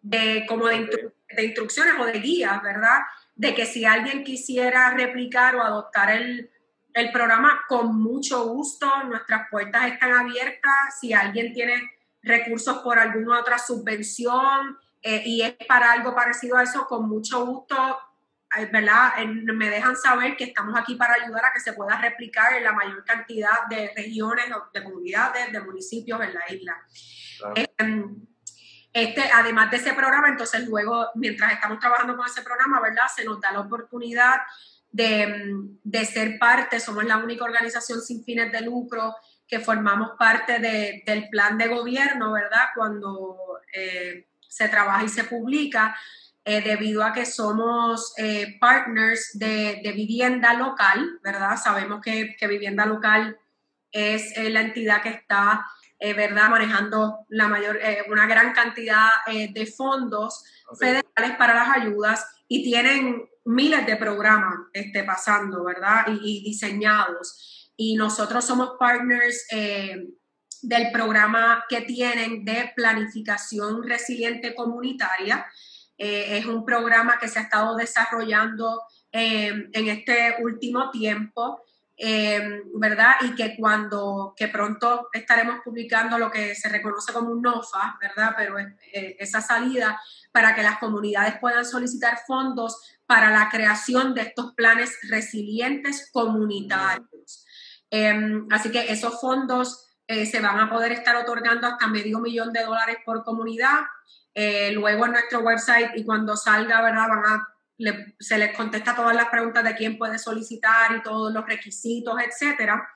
de, como de, de instrucciones o de guías, ¿verdad? De que si alguien quisiera replicar o adoptar el el programa con mucho gusto, nuestras puertas están abiertas. Si alguien tiene recursos por alguna otra subvención eh, y es para algo parecido a eso, con mucho gusto, eh, ¿verdad? me dejan saber que estamos aquí para ayudar a que se pueda replicar en la mayor cantidad de regiones, de comunidades, de municipios en la isla. Em, este, además de ese programa, entonces luego, mientras estamos trabajando con ese programa, ¿verdad? Se nos da la oportunidad de, ser parte, somos la única organización sin fines de lucro que formamos parte del plan de gobierno, ¿verdad? Cuando eh, se trabaja y se publica, eh, debido a que somos eh, partners de, vivienda local, ¿verdad? Sabemos que, vivienda local es la entidad que está, ¿verdad? Manejando la mayor, una gran cantidad de fondos federales para las ayudas y tienen miles de programas este, pasando, ¿verdad? Y, diseñados. Y nosotros somos partners eh, del programa que tienen de planificación resiliente comunitaria. Eh, es un programa que se ha estado desarrollando eh, en este último tiempo. ¿verdad? Y que cuando, que pronto estaremos publicando lo que se reconoce como un NOFA, ¿verdad? Pero esa salida para que las comunidades puedan solicitar fondos para la creación de estos planes resilientes comunitarios. Em, así que esos fondos eh, se van a poder estar otorgando hasta medio millón de dólares por comunidad. Eh, luego en nuestro website y cuando salga, ¿verdad? Se les contesta todas las preguntas de quién puede solicitar y todos los requisitos, etcétera.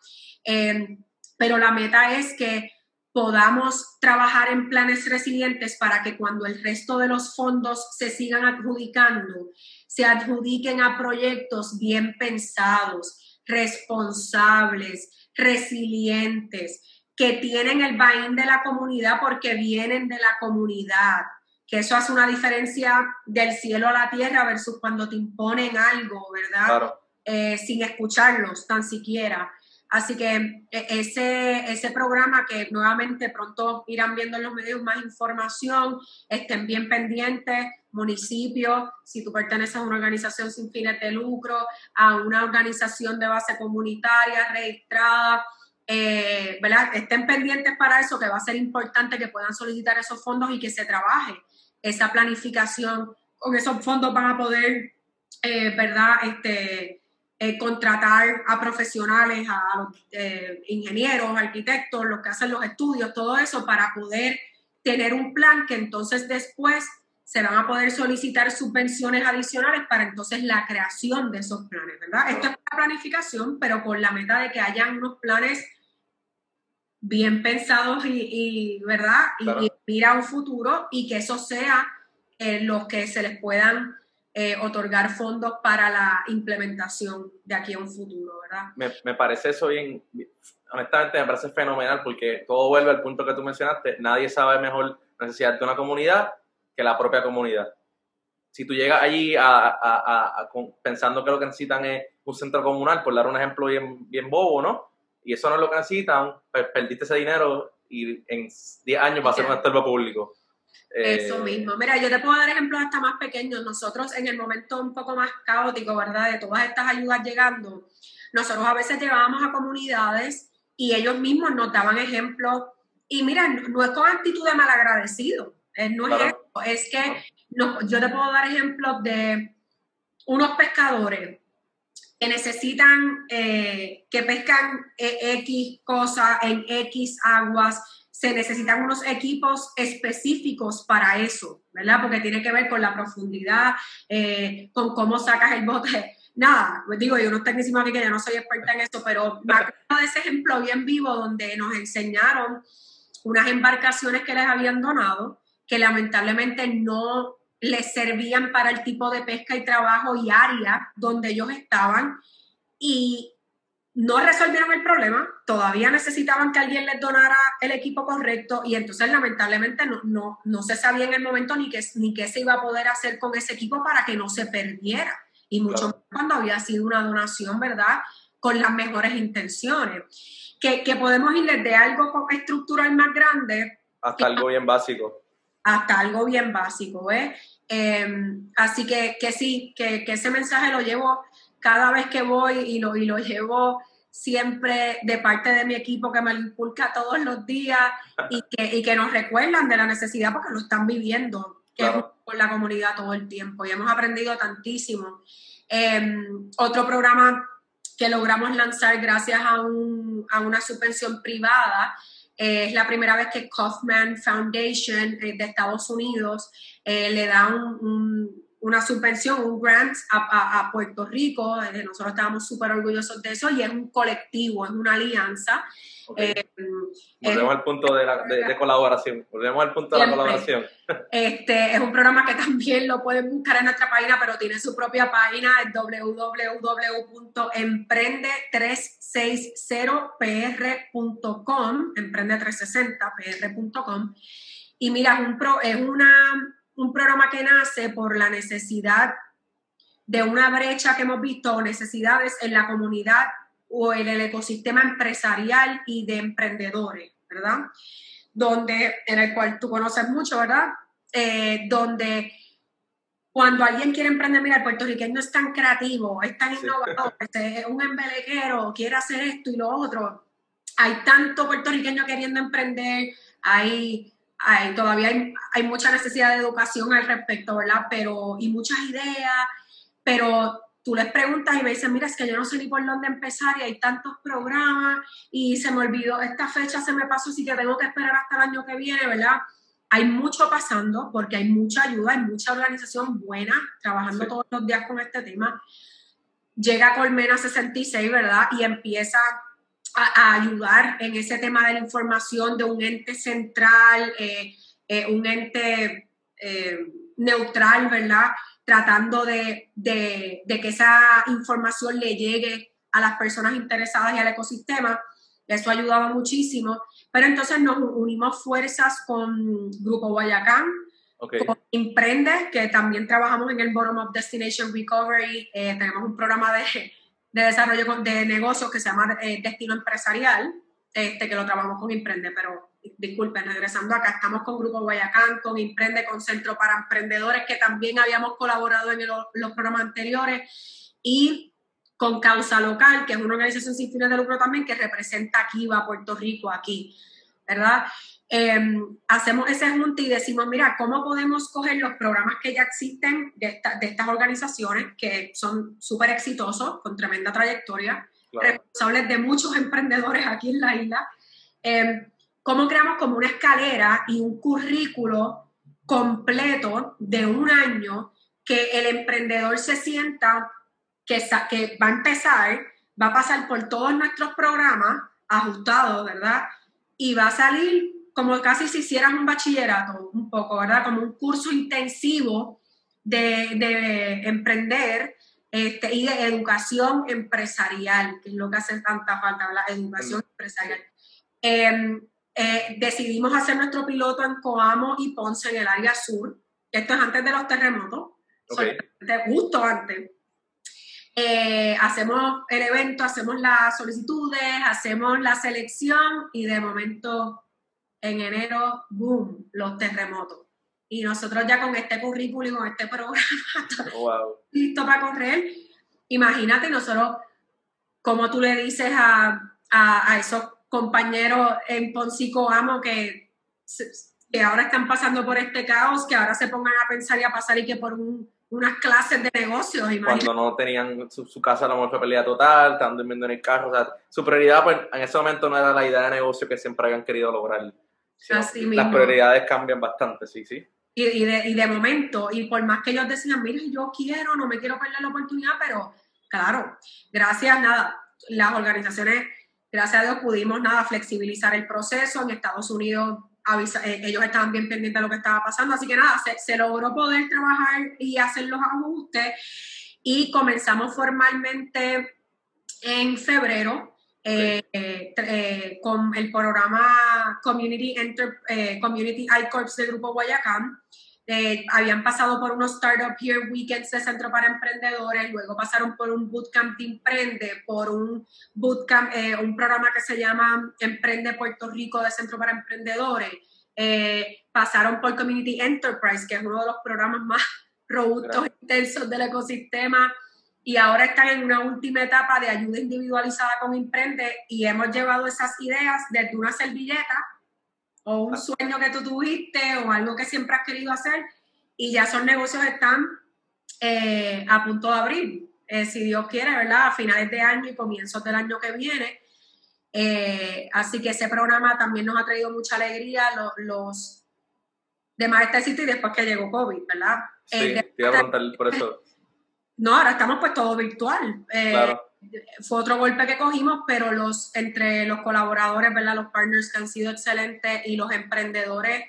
Em, pero la meta es que podamos trabajar en planes resilientes para que cuando el resto de los fondos se sigan adjudicando, se adjudiquen a proyectos bien pensados, responsables, resilientes, que tienen el buy de la comunidad porque vienen de la comunidad, que eso hace una diferencia del cielo a la tierra versus cuando te imponen algo, ¿verdad? Eh, sin escucharlos tan siquiera. Así que e, ese, ese programa que nuevamente pronto irán viendo en los medios más información, estén bien pendientes, municipio, si tú perteneces a una organización sin fines de lucro, a una organización de base comunitaria registrada, eh, ¿verdad? Estén pendientes para eso, que va a ser importante que puedan solicitar esos fondos y que se trabaje esa planificación. Con esos fondos van a poder, eh, ¿verdad? Este, eh, contratar a profesionales, a los eh, ingenieros, arquitectos, los que hacen los estudios, todo eso para poder tener un plan que entonces después se van a poder solicitar subvenciones adicionales para entonces la creación de esos planes, ¿verdad? Esto es una planificación, pero con la meta de que hayan unos planes bien pensados y, ¿verdad? Y, mira un futuro y que eso sea eh, los que se les puedan eh, otorgar fondos para la implementación de aquí a un futuro, ¿verdad? Me, me, parece eso bien, honestamente me parece fenomenal porque todo vuelve al punto que tú mencionaste, nadie sabe mejor la necesidad de una comunidad que la propia comunidad. Si tú llegas allí a, a, pensando que lo que necesitan es un centro comunal, por dar un ejemplo bien, bien bobo, ¿no? Y eso no es lo que necesitan, pues perdiste ese dinero y en 10 años va a ser un estorbo público. Eso eh, mismo. Mira, yo te puedo dar ejemplos hasta más pequeños. Nosotros en el momento un poco más caótico, ¿verdad? De todas estas ayudas llegando, nosotros a veces llegábamos a comunidades y ellos mismos nos daban ejemplos. Y mira, no es con actitud de malagradecido, no es eso, es que yo te puedo dar ejemplos de unos pescadores que necesitan, eh, que pescan eh, X cosas en X aguas se necesitan unos equipos específicos para eso, ¿verdad? Porque tiene que ver con la profundidad, eh, con cómo sacas el bote nada, pues digo, yo no tecnicismo aquí que yo no soy experta en eso, pero me acuerdo de ese ejemplo bien vivo donde nos enseñaron unas embarcaciones que les habían donado, que lamentablemente no les servían para el tipo de pesca y trabajo y área donde ellos estaban y no resolvieron el problema, todavía necesitaban que alguien les donara el equipo correcto y entonces lamentablemente no, no, no se sabía en el momento ni qué, ni qué se iba a poder hacer con ese equipo para que no se perdiera y mucho más cuando había sido una donación, ¿verdad? Con las mejores intenciones. Que, que podemos ir desde algo estructural más grande. Hasta algo bien básico. Hasta algo bien básico, ¿eh? Así que, que sí, que, que, ese mensaje lo llevo cada vez que voy y lo, y lo llevo siempre de parte de mi equipo que me lo inculca todos los días y que, y que nos recuerdan de la necesidad porque lo están viviendo que con la comunidad todo el tiempo y hemos aprendido tantísimo. Em, otro programa que logramos lanzar gracias a, un, a una subvención privada eh, es la primera vez que Kaufman Foundation eh, de Estados Unidos eh, le da un una subvención, un grant a, Puerto Rico. Eh, nosotros estábamos súper orgullosos de eso y es un colectivo, es una alianza. Eh, Volvemos al punto de, la, de, colaboración. Volvemos al punto de la colaboración. Este, es un programa que también lo pueden buscar en nuestra página, pero tiene su propia página, es www.emprende360pr.com, emprende360pr.com. Y mira, es, un pro, es una un programa que nace por la necesidad de una brecha que hemos visto, necesidades en la comunidad o en el ecosistema empresarial y de emprendedores, ¿verdad? Donde, en el cual tú conoces mucho, ¿verdad? Eh, donde cuando alguien quiere emprender, mira, el puertorriqueño es tan creativo, es tan innovador, este, es un embelequero, quiere hacer esto y lo otro. Hay tanto puertorriqueño queriendo emprender, hay todavía hay, mucha necesidad de educación al respecto, ¿verdad? Pero, y muchas ideas, pero tú les preguntas y me dicen, mira, es que yo no sé ni por dónde empezar y hay tantos programas y se me olvidó, esta fecha se me pasó, así que tengo que esperar hasta el año que viene, ¿verdad? Hay mucho pasando porque hay mucha ayuda, hay mucha organización buena trabajando todos los días con este tema. Llega Colmena 66, ¿verdad? Y empieza a, ayudar en ese tema de la información de un ente central, eh, eh, un ente eh, neutral, ¿verdad? Tratando de, de, que esa información le llegue a las personas interesadas y al ecosistema. Eso ha ayudado muchísimo. Pero entonces nos unimos fuerzas con Grupo Guayacán, con Imprende, que también trabajamos en el Bottom of Destination Recovery. tenemos un programa de de desarrollo de negocios que se llama eh, Destino Empresarial, este, que lo trabajamos con Imprende, pero disculpen, regresando acá, estamos con Grupo Guayacán, con Imprende, con Centro para Emprendedores, que también habíamos colaborado en los programas anteriores, y con Causa Local, que es una organización sin fines de lucro también, que representa aquí, va a Puerto Rico, aquí, ¿verdad? Em, hacemos ese junte y decimos, mira, ¿cómo podemos coger los programas que ya existen de, de estas organizaciones que son súper exitosos, con tremenda trayectoria, responsables de muchos emprendedores aquí en la isla? Em, ¿Cómo creamos como una escalera y un currículo completo de un año que el emprendedor se sienta que, que va a empezar, va a pasar por todos nuestros programas ajustados, ¿verdad? Y va a salir como casi si hicieras un bachillerato, un poco, ¿verdad? Como un curso intensivo de, emprender este, y de educación empresarial, que es lo que hace tanta falta, la educación empresarial. Em, eh, decidimos hacer nuestro piloto en Coamo y Ponce, en el área sur. Esto es antes de los terremotos, justo antes. Eh, hacemos el evento, hacemos las solicitudes, hacemos la selección y de momento en enero, boom, los terremotos. Y nosotros ya con este currículum y con este programa, listo para correr. Imagínate nosotros, como tú le dices a, a, esos compañeros en Poncico Amo que, que ahora están pasando por este caos, que ahora se pongan a pensar y a pasar y que por unas clases de negocios. Cuando no tenían su, casa, a lo mejor fue pelea total, estaban durmiendo en el carro. O sea, su prioridad pues, en ese momento no era la idea de negocio que siempre habían querido lograr las prioridades cambian bastante, sí, sí. Y, y, de, y, de, momento, y por más que ellos decían, mira, yo quiero, no me quiero perder la oportunidad, pero Claro, gracias, nada, las organizaciones, gracias a Dios pudimos, nada, flexibilizar el proceso. En Estados Unidos eh, ellos estaban bien pendientes de lo que estaba pasando, así que nada, se, se logró poder trabajar y hacer los ajustes y comenzamos formalmente en febrero eh, eh, con el programa Community, Enter, eh, Community iCorps del Grupo Guayacán. habían pasado por unos Startup Here Weekends de Centro para Emprendedores, luego pasaron por un Bootcamp de Emprende, por un Bootcamp, un programa que se llama Emprende Puerto Rico de Centro para Emprendedores. pasaron por Community Enterprise, que es uno de los programas más robustos, e intensos del ecosistema y ahora están en una última etapa de ayuda individualizada con Emprende y hemos llevado esas ideas desde una servilleta o un ah. sueño que tú tuviste o algo que siempre has querido hacer y ya esos negocios están eh, a punto de abrir, eh, si Dios quiere, ¿verdad? A finales de año y comienzos del año que viene. Eh, así que ese programa también nos ha traído mucha alegría, los, los de Master City después que llegó COVID, ¿verdad? Sí, te iba a preguntar por eso. No, ahora estamos pues todo virtual. Eh, fue otro golpe que cogimos, pero los entre los colaboradores, ¿verdad? Los partners que han sido excelentes y los emprendedores,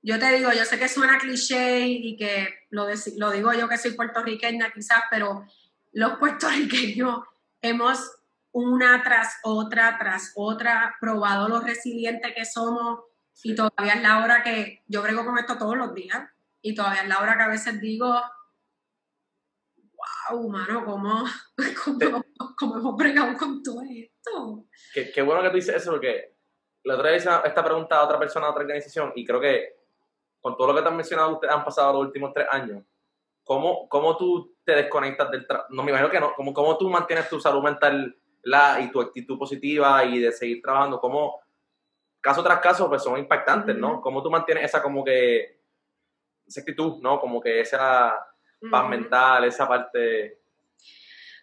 yo te digo, yo sé que suena cliché y que lo, lo digo yo que soy puertorriqueña quizás, pero los puertorriqueños hemos una tras otra, tras otra, probado lo resiliente que somos y todavía es la hora que yo brego con esto todos los días y todavía es la hora que a veces digo, wow, mano, ¿cómo, cómo, hemos bregado con todo esto? Qué, bueno que tú dices eso, porque la otra vez esta pregunta a otra persona, a otra organización, y creo que con todo lo que te han mencionado, ustedes han pasado los últimos tres años, ¿cómo, cómo tú te desconectas del trabajo? No, me imagino que no, ¿cómo, cómo tú mantienes tu salud mental la, y tu actitud positiva y de seguir trabajando? ¿Cómo, caso tras caso, pues son impactantes, ¿no? ¿Cómo tú mantienes esa como que, esa actitud, ¿no? Como que esa paz mental, esa parte.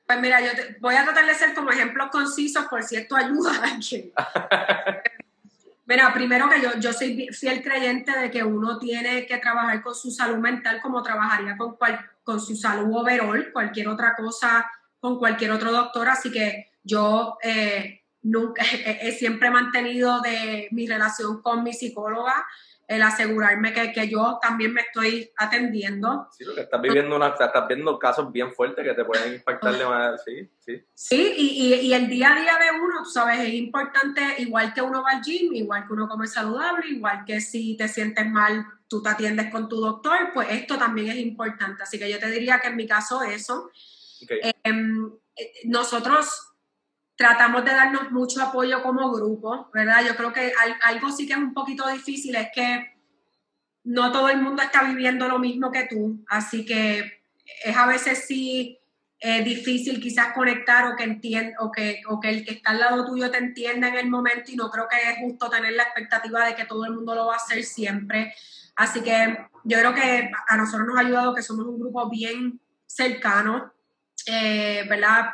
Pues mira, yo voy a tratar de ser como ejemplos concisos por si esto ayuda a alguien. mira, primero que yo, yo soy fiel creyente de que uno tiene que trabajar con su salud mental como trabajaría con, con su salud overall, cualquier otra cosa, con cualquier otro doctor. Así que yo eh, nunca, he, siempre mantenido de mi relación con mi psicóloga el asegurarme que, que, yo también me estoy atendiendo. Sí, porque estás viviendo una, estás viendo casos bien fuertes que te pueden impactar de manera, sí, sí. Sí, y, y, el día a día de uno, tú sabes, es importante, igual que uno va al gym, igual que uno come saludable, igual que si te sientes mal, tú te atiendes con tu doctor, pues esto también es importante. Así que yo te diría que en mi caso eso. Em, eh, nosotros tratamos de darnos mucho apoyo como grupo, ¿verdad? Yo creo que algo sí que es un poquito difícil, es que no todo el mundo está viviendo lo mismo que tú, así que es a veces sí eh, difícil quizás conectar o que entienda o que, o que el que está al lado tuyo te entienda en el momento y no creo que es justo tener la expectativa de que todo el mundo lo va a hacer siempre. Así que yo creo que a nosotros nos ha ayudado que somos un grupo bien cercano, eh, ¿verdad?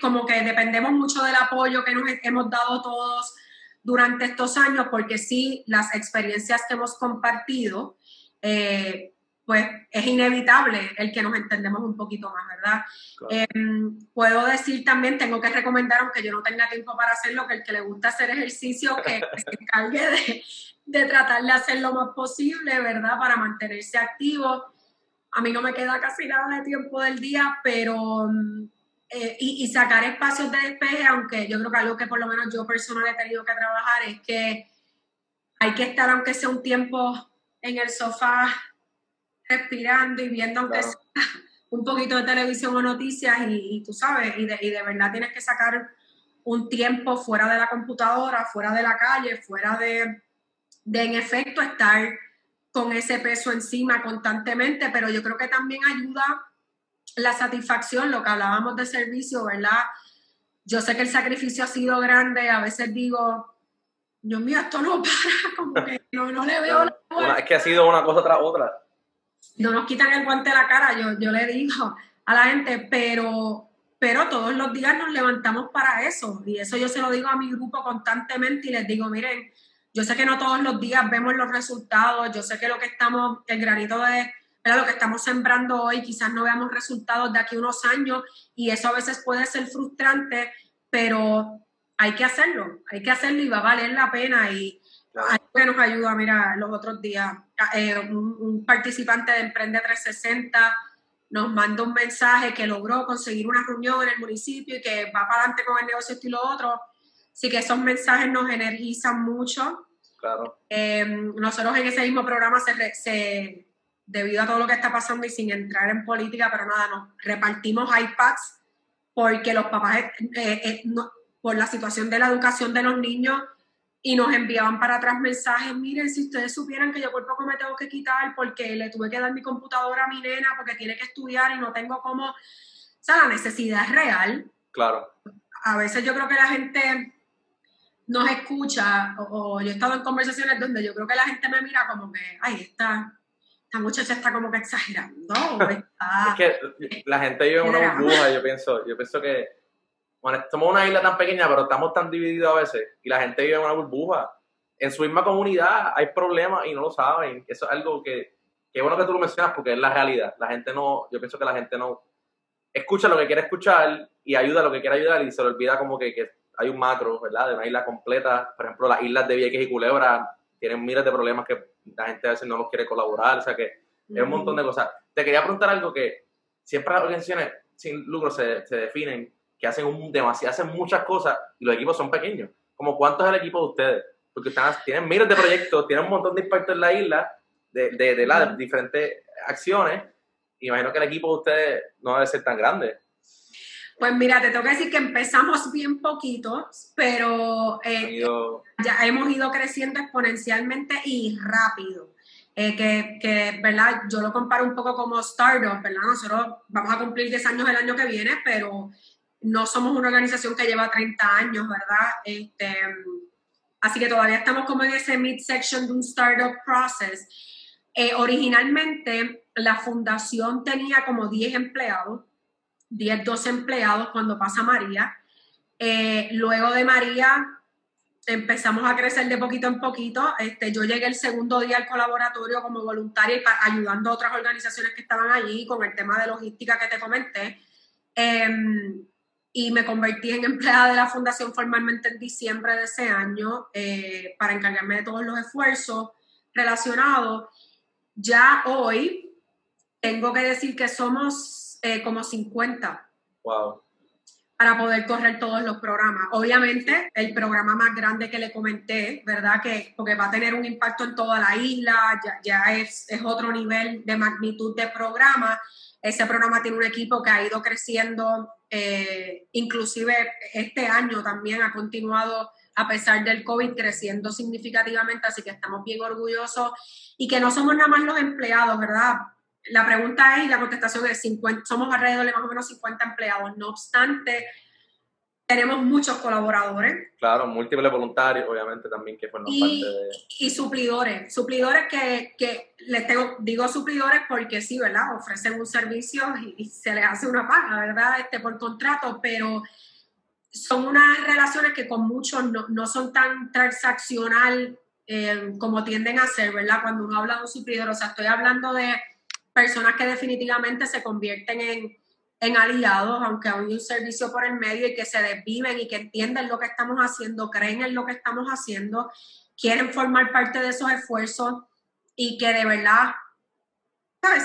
Como que dependemos mucho del apoyo que nos hemos dado todos durante estos años, porque sí, las experiencias que hemos compartido, eh, pues es inevitable el que nos entendemos un poquito más, ¿verdad? Em, puedo decir también, tengo que recomendar, aunque yo no tenga tiempo para hacerlo, que el que le gusta hacer ejercicio, que, se encargue de, de tratar de hacer lo más posible, ¿verdad? Para mantenerse activo. A mí no me queda casi nada de tiempo del día, pero eh, y, sacar espacios de despeje, aunque yo creo que algo que por lo menos yo personal he tenido que trabajar es que hay que estar, aunque sea un tiempo en el sofá, respirando y viendo, aunque sea un poquito de televisión o noticias, y, tú sabes, y de, y de verdad tienes que sacar un tiempo fuera de la computadora, fuera de la calle, fuera de, de en efecto estar con ese peso encima constantemente, pero yo creo que también ayuda la satisfacción, lo que hablábamos de servicio, ¿verdad? Yo sé que el sacrificio ha sido grande, a veces digo, Dios mío, esto no para, como que no, le veo la Es que ha sido una cosa tras otra. No nos quitan el guante de la cara, yo, yo le digo a la gente, pero, pero todos los días nos levantamos para eso. Y eso yo se lo digo a mi grupo constantemente y les digo, miren, yo sé que no todos los días vemos los resultados, yo sé que lo que estamos, el granito de lo que estamos sembrando hoy, quizás no veamos resultados de aquí a unos años y eso a veces puede ser frustrante, pero hay que hacerlo, hay que hacerlo y va a valer la pena y que nos ayuda, mira, los otros días, eh, un, participante de Emprende 360 nos manda un mensaje que logró conseguir una reunión en el municipio y que va para adelante con el negocio y lo otro. Así que esos mensajes nos energizan mucho. Claro. Eh, nosotros en ese mismo programa, se, debido a todo lo que está pasando y sin entrar en política, pero nada, nos repartimos iPads porque los papás, eh, por la situación de la educación de los niños, y nos enviaban para atrás mensajes, miren, si ustedes supieran que yo por poco me tengo que quitar porque le tuve que dar mi computadora a mi nena porque tiene que estudiar y no tengo cómo, o sea, la necesidad es real. Claro. A veces yo creo que la gente nos escucha, o, yo he estado en conversaciones donde yo creo que la gente me mira como que, ay, esta, esta muchacha está como que exagerando. es que la gente vive en una burbuja, yo pienso, yo pienso que bueno, somos una isla tan pequeña, pero estamos tan divididos a veces y la gente vive en una burbuja. En su misma comunidad hay problemas y no lo saben. Eso es algo que, que bueno que tú lo mencionas porque es la realidad. La gente no, yo pienso que la gente no escucha lo que quiere escuchar y ayuda a lo que quiere ayudar y se le olvida como que, que hay un macro, ¿verdad? De una isla completa. Por ejemplo, las islas de Vieques y Culebra tienen miles de problemas que la gente a veces no los quiere colaborar. O sea que es un montón de cosas. Te quería preguntar algo que siempre las organizaciones sin lucro se, se definen que hacen un, demasiado, hacen muchas cosas y los equipos son pequeños. Como cuánto es el equipo de ustedes? Porque están, tienen miles de proyectos, tienen un montón de impactos en la isla, de, de, de, las diferentes acciones. Imagino que el equipo de ustedes no debe ser tan grande. Pues mira, te tengo que decir que empezamos bien poquitos, pero eh, ya hemos ido creciendo exponencialmente y rápido. Eh, que, que, ¿verdad? Yo lo comparo un poco como startup, ¿verdad? Nosotros vamos a cumplir 10 años el año que viene, pero no somos una organización que lleva 30 años, ¿verdad? Este, así que todavía estamos como en ese mid-section de un startup process. Eh, originalmente, la fundación tenía como 10 empleados, 10, 12 empleados cuando pasa María. Eh, luego de María, empezamos a crecer de poquito en poquito. Este, yo llegué el segundo día al colaboratorio como voluntaria y ayudando a otras organizaciones que estaban allí con el tema de logística que te comenté. Em, y me convertí en empleada de la fundación formalmente en diciembre de ese año eh, para encargarme de todos los esfuerzos relacionados. Ya hoy tengo que decir que somos eh, como 50. Wow. Para poder correr todos los programas. Obviamente, el programa más grande que le comenté, ¿verdad? Que porque va a tener un impacto en toda la isla, ya, ya es, es otro nivel de magnitud de programa. Ese programa tiene un equipo que ha ido creciendo eh, inclusive este año también ha continuado a pesar del COVID creciendo significativamente, así que estamos bien orgullosos y que no somos nada más los empleados, ¿verdad? La pregunta es y la contestación es 50, somos alrededor de más o menos 50 empleados, no obstante, tenemos muchos colaboradores. Claro, múltiples voluntarios, obviamente, también que forman y, parte de... Y suplidores, suplidores que, que les tengo, digo suplidores porque sí, ¿verdad? Ofrecen un servicio y, se les hace una paga, ¿verdad? Este, por contrato, pero son unas relaciones que con muchos no, no son tan transaccional eh, como tienden a ser, ¿verdad? Cuando uno habla de un suplidor, o sea, estoy hablando de personas que definitivamente se convierten en en aliados, aunque hay un servicio por el medio y que se desviven y que entienden lo que estamos haciendo, creen en lo que estamos haciendo, quieren formar parte de esos esfuerzos y que de verdad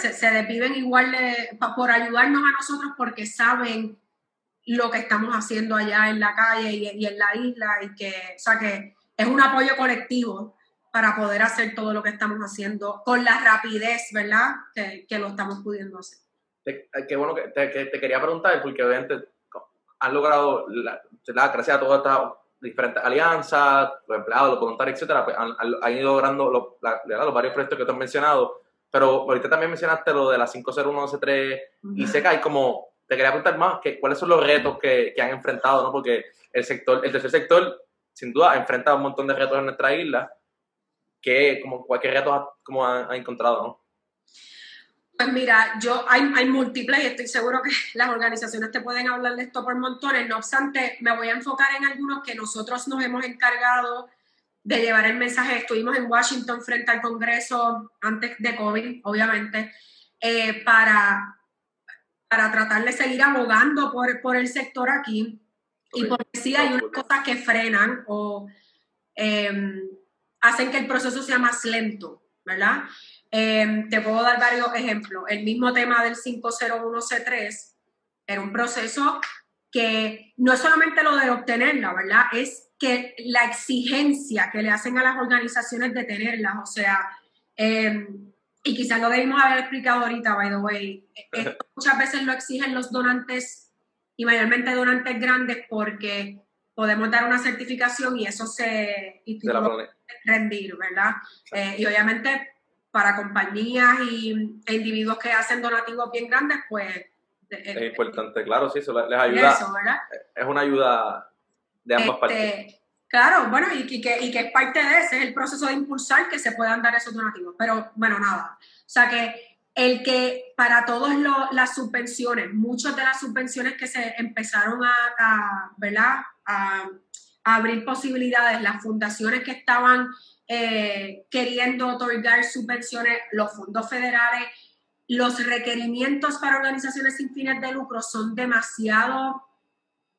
Se, se, desviven igual por ayudarnos a nosotros porque saben lo que estamos haciendo allá en la calle y, en la isla y que, o sea, que es un apoyo colectivo para poder hacer todo lo que estamos haciendo con la rapidez, ¿verdad? Que, que lo estamos pudiendo hacer qué bueno que te, te, quería preguntar, porque obviamente han logrado, la, gracias a todas estas diferentes alianzas, los empleados, los voluntarios, etcétera, pues han, han, ido logrando los, los, varios proyectos que te han mencionado. Pero ahorita también mencionaste lo de la 501C3 y sé que hay como, te quería preguntar más, que, cuáles son los retos que, que, han enfrentado, ¿no? Porque el sector, el tercer sector, sin duda, ha enfrentado un montón de retos en nuestra isla, que como cualquier reto como han encontrado, ¿no? Pues mira, yo hay, hay múltiples y estoy seguro que las organizaciones te pueden hablar de esto por montones. No obstante, me voy a enfocar en algunos que nosotros nos hemos encargado de llevar el mensaje. Estuvimos en Washington frente al Congreso antes de COVID, obviamente. eh, para, para tratar de seguir abogando por, por el sector aquí. Y porque sí hay unas cosas que frenan o em, hacen que el proceso sea más lento, ¿verdad? Em, te puedo dar varios ejemplos. El mismo tema del 501C3 era un proceso que no es solamente lo de obtenerla, ¿verdad? Es que la exigencia que le hacen a las organizaciones de tenerlas, o sea, em, y quizás lo debimos haber explicado ahorita, by the way, muchas veces lo exigen los donantes y mayormente donantes grandes porque podemos dar una certificación y eso se y rendir, ¿verdad? Eh, y obviamente para compañías y, e individuos que hacen donativos bien grandes, pues es importante, claro, sí, eso les ayuda. Es una ayuda de ambas este, partes. Claro, bueno, y, que, y que es parte de ese, es el proceso de impulsar que se puedan dar esos donativos. Pero bueno, nada. O sea que el que para todas las subvenciones, muchas de las subvenciones que se empezaron a, ¿verdad? A, abrir posibilidades, las fundaciones que estaban eh, queriendo otorgar subvenciones, los fondos federales, los requerimientos para organizaciones sin fines de lucro son demasiado,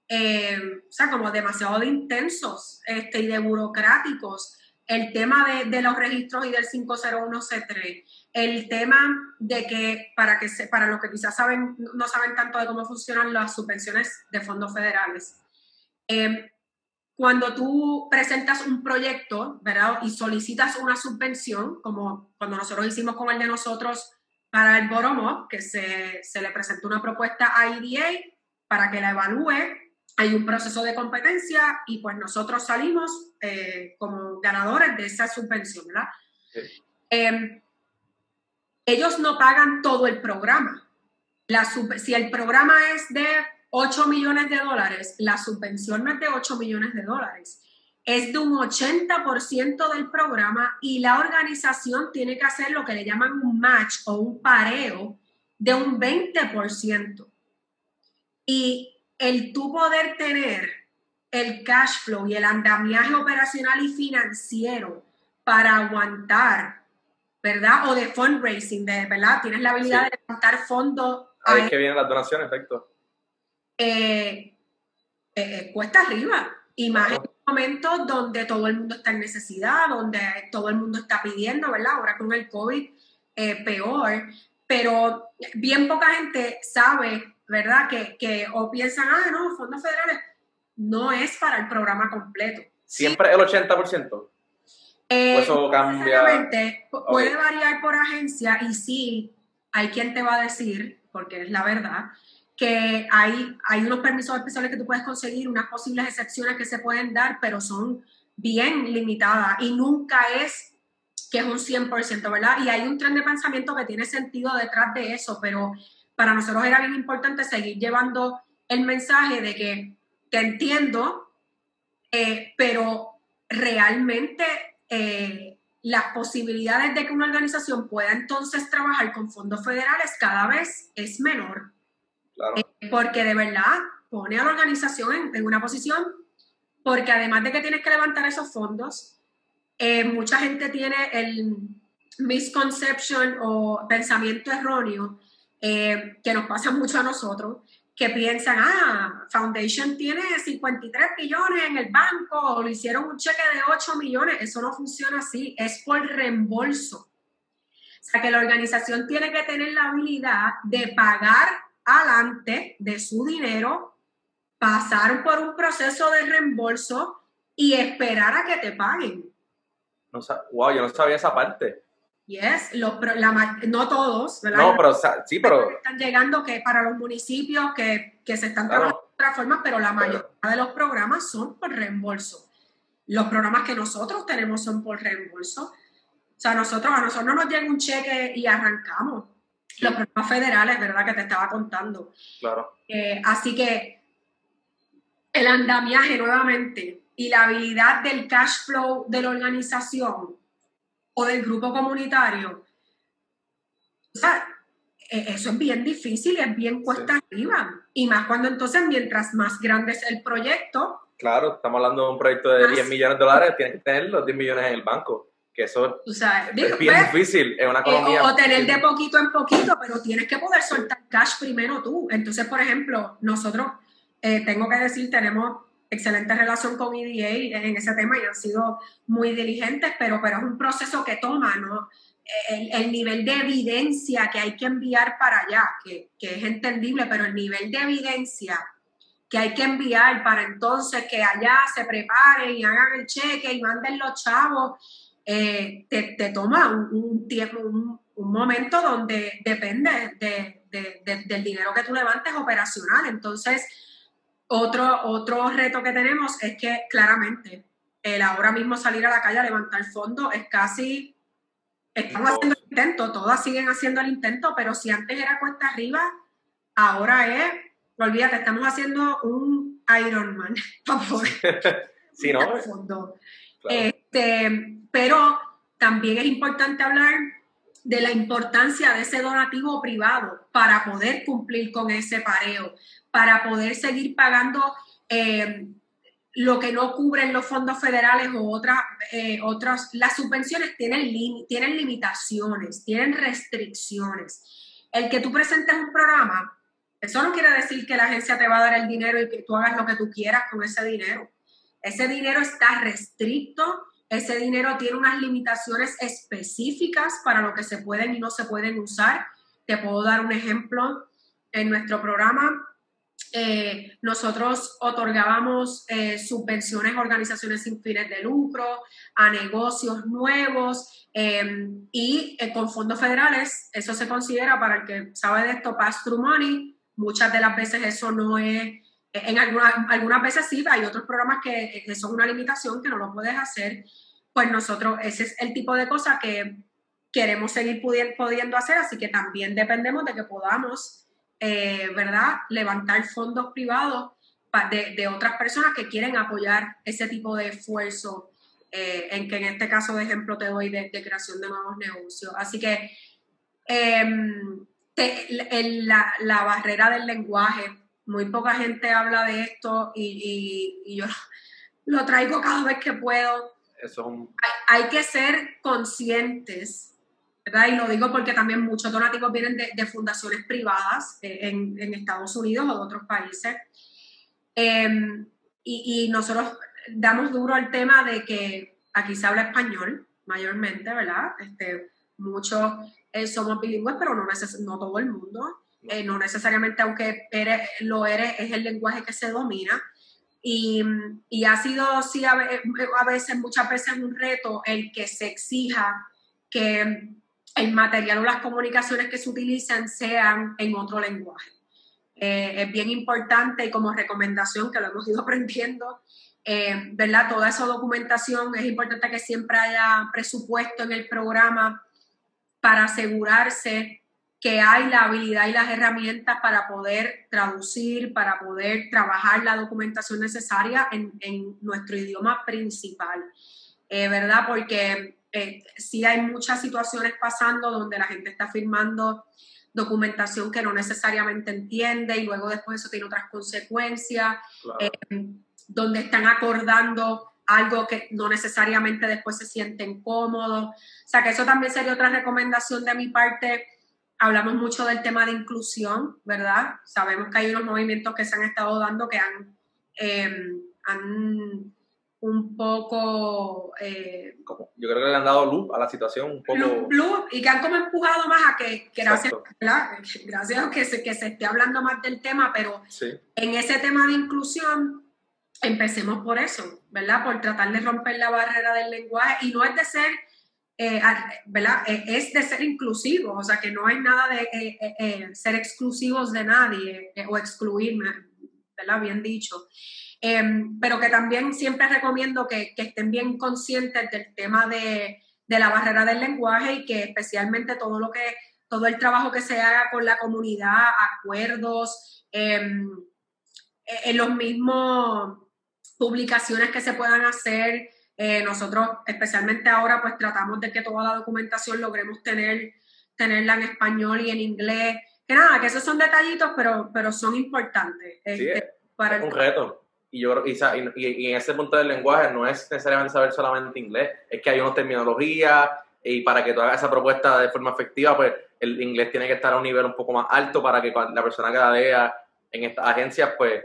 eh, o sea, como demasiado intensos este, y de burocráticos. El tema de, los registros y del 501C3, el tema de que para, que se, para los que quizás saben, no saben tanto de cómo funcionan las subvenciones de fondos federales. Eh, cuando tú presentas un proyecto, ¿verdad? Y solicitas una subvención, como cuando nosotros hicimos con el de nosotros para el Boromo, que se, se le presentó una propuesta a IDA para que la evalúe. Hay un proceso de competencia y pues nosotros salimos eh, como ganadores de esa subvención, ¿verdad? Em, ellos no pagan todo el programa. La si el programa es de 8 millones de dólares, la subvención no es de 8 millones de dólares es de un 80% del programa y la organización tiene que hacer lo que le llaman un match o un pareo de un 20%. Y el tú poder tener el cash flow y el andamiaje operacional y financiero para aguantar, ¿verdad? O de fundraising, de, ¿verdad? Tienes la habilidad de levantar fondos. Ahí es que vienen las donaciones, efecto. Eh, eh, cuesta arriba. Y más momentos donde todo el mundo está en necesidad, donde todo el mundo está pidiendo, ¿verdad? Ahora con el COVID, eh, peor, pero bien poca gente sabe, ¿verdad? Que, que o piensan, ah, no, fondos federales no es para el programa completo. ¿Siempre el 80%? Eh, eso cambia. Puede variar por agencia y sí, hay quien te va a decir, porque es la verdad, que hay, hay unos permisos especiales que tú puedes conseguir, unas posibles excepciones que se pueden dar, pero son bien limitadas y nunca es que es un 100%, ¿verdad? Y hay un tren de pensamiento que tiene sentido detrás de eso, pero para nosotros era bien importante seguir llevando el mensaje de que te entiendo, eh, pero realmente eh, las posibilidades de que una organización pueda entonces trabajar con fondos federales cada vez es menor. Eh, porque de verdad pone a la organización en, una posición, porque además de que tienes que levantar esos fondos, eh, mucha gente tiene el misconception o pensamiento erróneo eh, que nos pasa mucho a nosotros, que piensan, ah, Foundation tiene 53 millones en el banco, o lo hicieron un cheque de 8 millones. Eso no funciona así, es por reembolso. O sea que la organización tiene que tener la habilidad de pagar adelante de su dinero, pasar por un proceso de reembolso y esperar a que te paguen. No, wow, yo no sabía esa parte. Yes, no todos, ¿verdad? No, pero sí, pero... Están llegando que para los municipios que, se están trabajando de otra forma, pero la mayoría de los programas son por reembolso. Los programas que nosotros tenemos son por reembolso. O sea, nosotros, a nosotros no nos llega un cheque y arrancamos los programas federales, ¿verdad? Que te estaba contando. Claro. Eh, así que el andamiaje nuevamente y la habilidad del cash flow de la organización o del grupo comunitario, o sea, e-, eso es bien difícil, es bien cuesta arriba. Y más cuando entonces, mientras más grande es el proyecto. Claro, estamos hablando de un proyecto de 10 millones de dólares, tienes que tener los 10 millones en el banco que eso sabes, digo, es bien pues, difícil en una eh, economía. o, o tener de poquito en poquito, pero tienes que poder soltar cash primero tú. Entonces, por ejemplo, nosotros, eh, tengo que decir, tenemos excelente relación con EDA en ese tema y han sido muy diligentes, pero, pero es un proceso que toma, ¿no? El, el nivel de evidencia que hay que enviar para allá, que, que es entendible, pero el nivel de evidencia que hay que enviar para entonces que allá se preparen y hagan el cheque y manden los chavos, eh, te, te, toma un, un tiempo, un, un, momento donde depende de, de, de, del dinero que tú levantes operacional. Entonces, otro, otro reto que tenemos es que claramente el ahora mismo salir a la calle a levantar fondos es casi, estamos haciendo el intento, todas siguen haciendo el intento, pero si antes era cuesta arriba, ahora es, olvídate, estamos haciendo un Ironman, por favor. sí, ¿no? Fondo. Claro. Este, pero también es importante hablar de la importancia de ese donativo privado para poder cumplir con ese pareo, para poder seguir pagando eh, lo que no cubren los fondos federales o otras, eh, otras las subvenciones tienen, tienen limitaciones, tienen restricciones. El que tú presentes un programa, eso no quiere decir que la agencia te va a dar el dinero y que tú hagas lo que tú quieras con ese dinero. Ese dinero está restricto, ese dinero tiene unas limitaciones específicas para lo que se pueden y no se pueden usar. Te puedo dar un ejemplo. En nuestro programa eh, nosotros otorgábamos eh, subvenciones a organizaciones sin fines de lucro, a negocios nuevos eh, y con fondos federales, eso se considera para el que sabe de esto pass-through money. Muchas de las veces eso no es, en algunas, algunas veces sí, hay otros programas que eso es una limitación que no lo puedes hacer. Pues nosotros, ese es el tipo de cosas que queremos seguir pudiendo hacer, así que también dependemos de que podamos eh, ¿verdad? Levantar fondos privados de, otras personas que quieren apoyar ese tipo de esfuerzo, eh, en que en este caso de ejemplo te doy de, de creación de nuevos negocios. Así que eh, la, la, barrera del lenguaje, muy poca gente habla de esto y, y, y yo lo traigo cada vez que puedo. Eso hay, hay que ser conscientes ¿verdad? Y lo digo porque también muchos donativos vienen de, de fundaciones privadas eh, en, en, Estados Unidos o de otros países. Eh, y, y, nosotros damos duro al tema de que aquí se habla español mayormente, ¿verdad? Este, muchos eh, somos bilingües, pero no, no todo el mundo. Eh, no necesariamente, aunque eres, lo eres, es el lenguaje que se domina. Y, y ha sido, sí, a, a veces, muchas veces un reto el que se exija que el material o las comunicaciones que se utilizan sean en otro lenguaje. Eh, es bien importante y como recomendación que lo hemos ido aprendiendo, eh, ¿verdad? Toda esa documentación es importante que siempre haya presupuesto en el programa para asegurarse que hay la habilidad y las herramientas para poder traducir, para poder trabajar la documentación necesaria en, en nuestro idioma principal, eh, ¿verdad? Porque eh, sí hay muchas situaciones pasando donde la gente está firmando documentación que no necesariamente entiende y luego después eso tiene otras consecuencias, claro. eh, donde están acordando algo que no necesariamente después se sienten cómodos. O sea que eso también sería otra recomendación de mi parte. Hablamos mucho del tema de inclusión, ¿verdad? Sabemos que hay unos movimientos que se han estado dando que han, eh, han un poco... Eh, Yo creo que le han dado luz a la situación un poco... Luz, luz y que han como empujado más a que, que gracias, gracias a que se, que se esté hablando más del tema, pero sí. en ese tema de inclusión, empecemos por eso, ¿verdad? Por tratar de romper la barrera del lenguaje y no es de ser... Eh, ¿verdad? Es de ser inclusivo, o sea que no hay nada de eh, eh, ser exclusivos de nadie eh, o excluirme, ¿verdad? Bien dicho. Eh, pero que también siempre recomiendo que, que, estén bien conscientes del tema de, de, la barrera del lenguaje y que especialmente todo lo que todo el trabajo que se haga con la comunidad, acuerdos, eh, en los mismos publicaciones que se puedan hacer. Eh, nosotros, especialmente ahora, pues tratamos de que toda la documentación logremos tener, tenerla en español y en inglés. Que nada, que esos son detallitos, pero, pero son importantes. Sí, este, para es un reto y yo y, y, en ese punto del lenguaje no es necesariamente saber solamente inglés, es que hay unas terminologías y para que tú hagas esa propuesta de forma efectiva, pues el inglés tiene que estar a un nivel un poco más alto para que la persona que la vea en estas agencias, pues,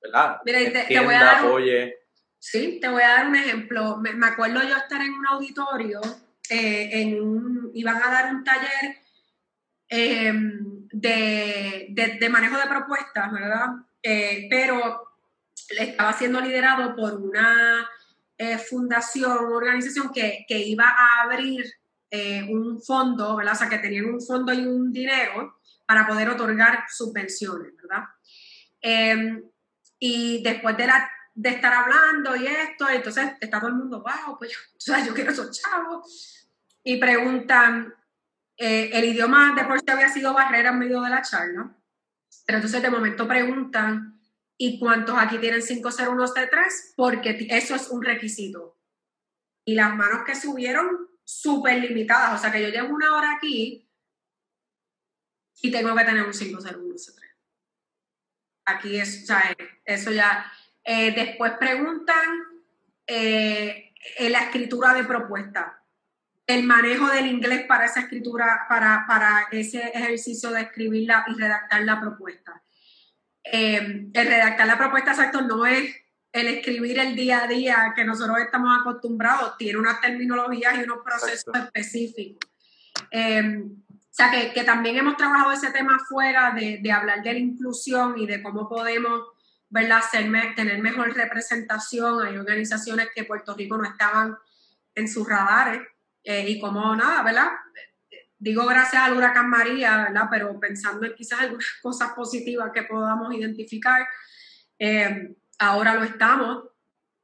¿verdad? Mira, te, voy a dar apoye. Sí, te voy a dar un ejemplo. Me, acuerdo yo estar en un auditorio, eh, en un, iban a dar un taller em, de, de, manejo de propuestas, ¿verdad? Eh, pero estaba siendo liderado por una eh, fundación, una organización que, que, iba a abrir un fondo, ¿verdad? O sea, que tenían un fondo y un dinero para poder otorgar subvenciones, ¿verdad? Em, y después de, la, de estar hablando y esto, entonces está todo el mundo, wow, pues yo, o sea, yo quiero esos chavos. Y preguntan, eh, el idioma de por sí había sido barrera en medio de la charla, pero entonces de momento preguntan, ¿y cuántos aquí tienen 501C3? Porque eso es un requisito. Y las manos que subieron, súper limitadas, o sea que yo llevo una hora aquí y tengo que tener un 501C3. Aquí es, o sea, eso ya. Eh, después preguntan eh, en la escritura de propuesta el manejo del inglés para esa escritura, para, para ese ejercicio de escribirla y redactar la propuesta. Eh, el redactar la propuesta, exacto, no es el escribir el día a día que nosotros estamos acostumbrados, tiene unas terminologías y unos procesos específicos. Eh, o sea, que, que, también hemos trabajado ese tema fuera de, de, hablar de la inclusión y de cómo podemos ¿verdad? tener mejor representación. Hay organizaciones que Puerto Rico no estaban en sus radares eh, y como nada, ¿verdad? Digo gracias al huracán María, ¿verdad? Pero pensando en quizás algunas cosas positivas que podamos identificar, eh, ahora lo estamos,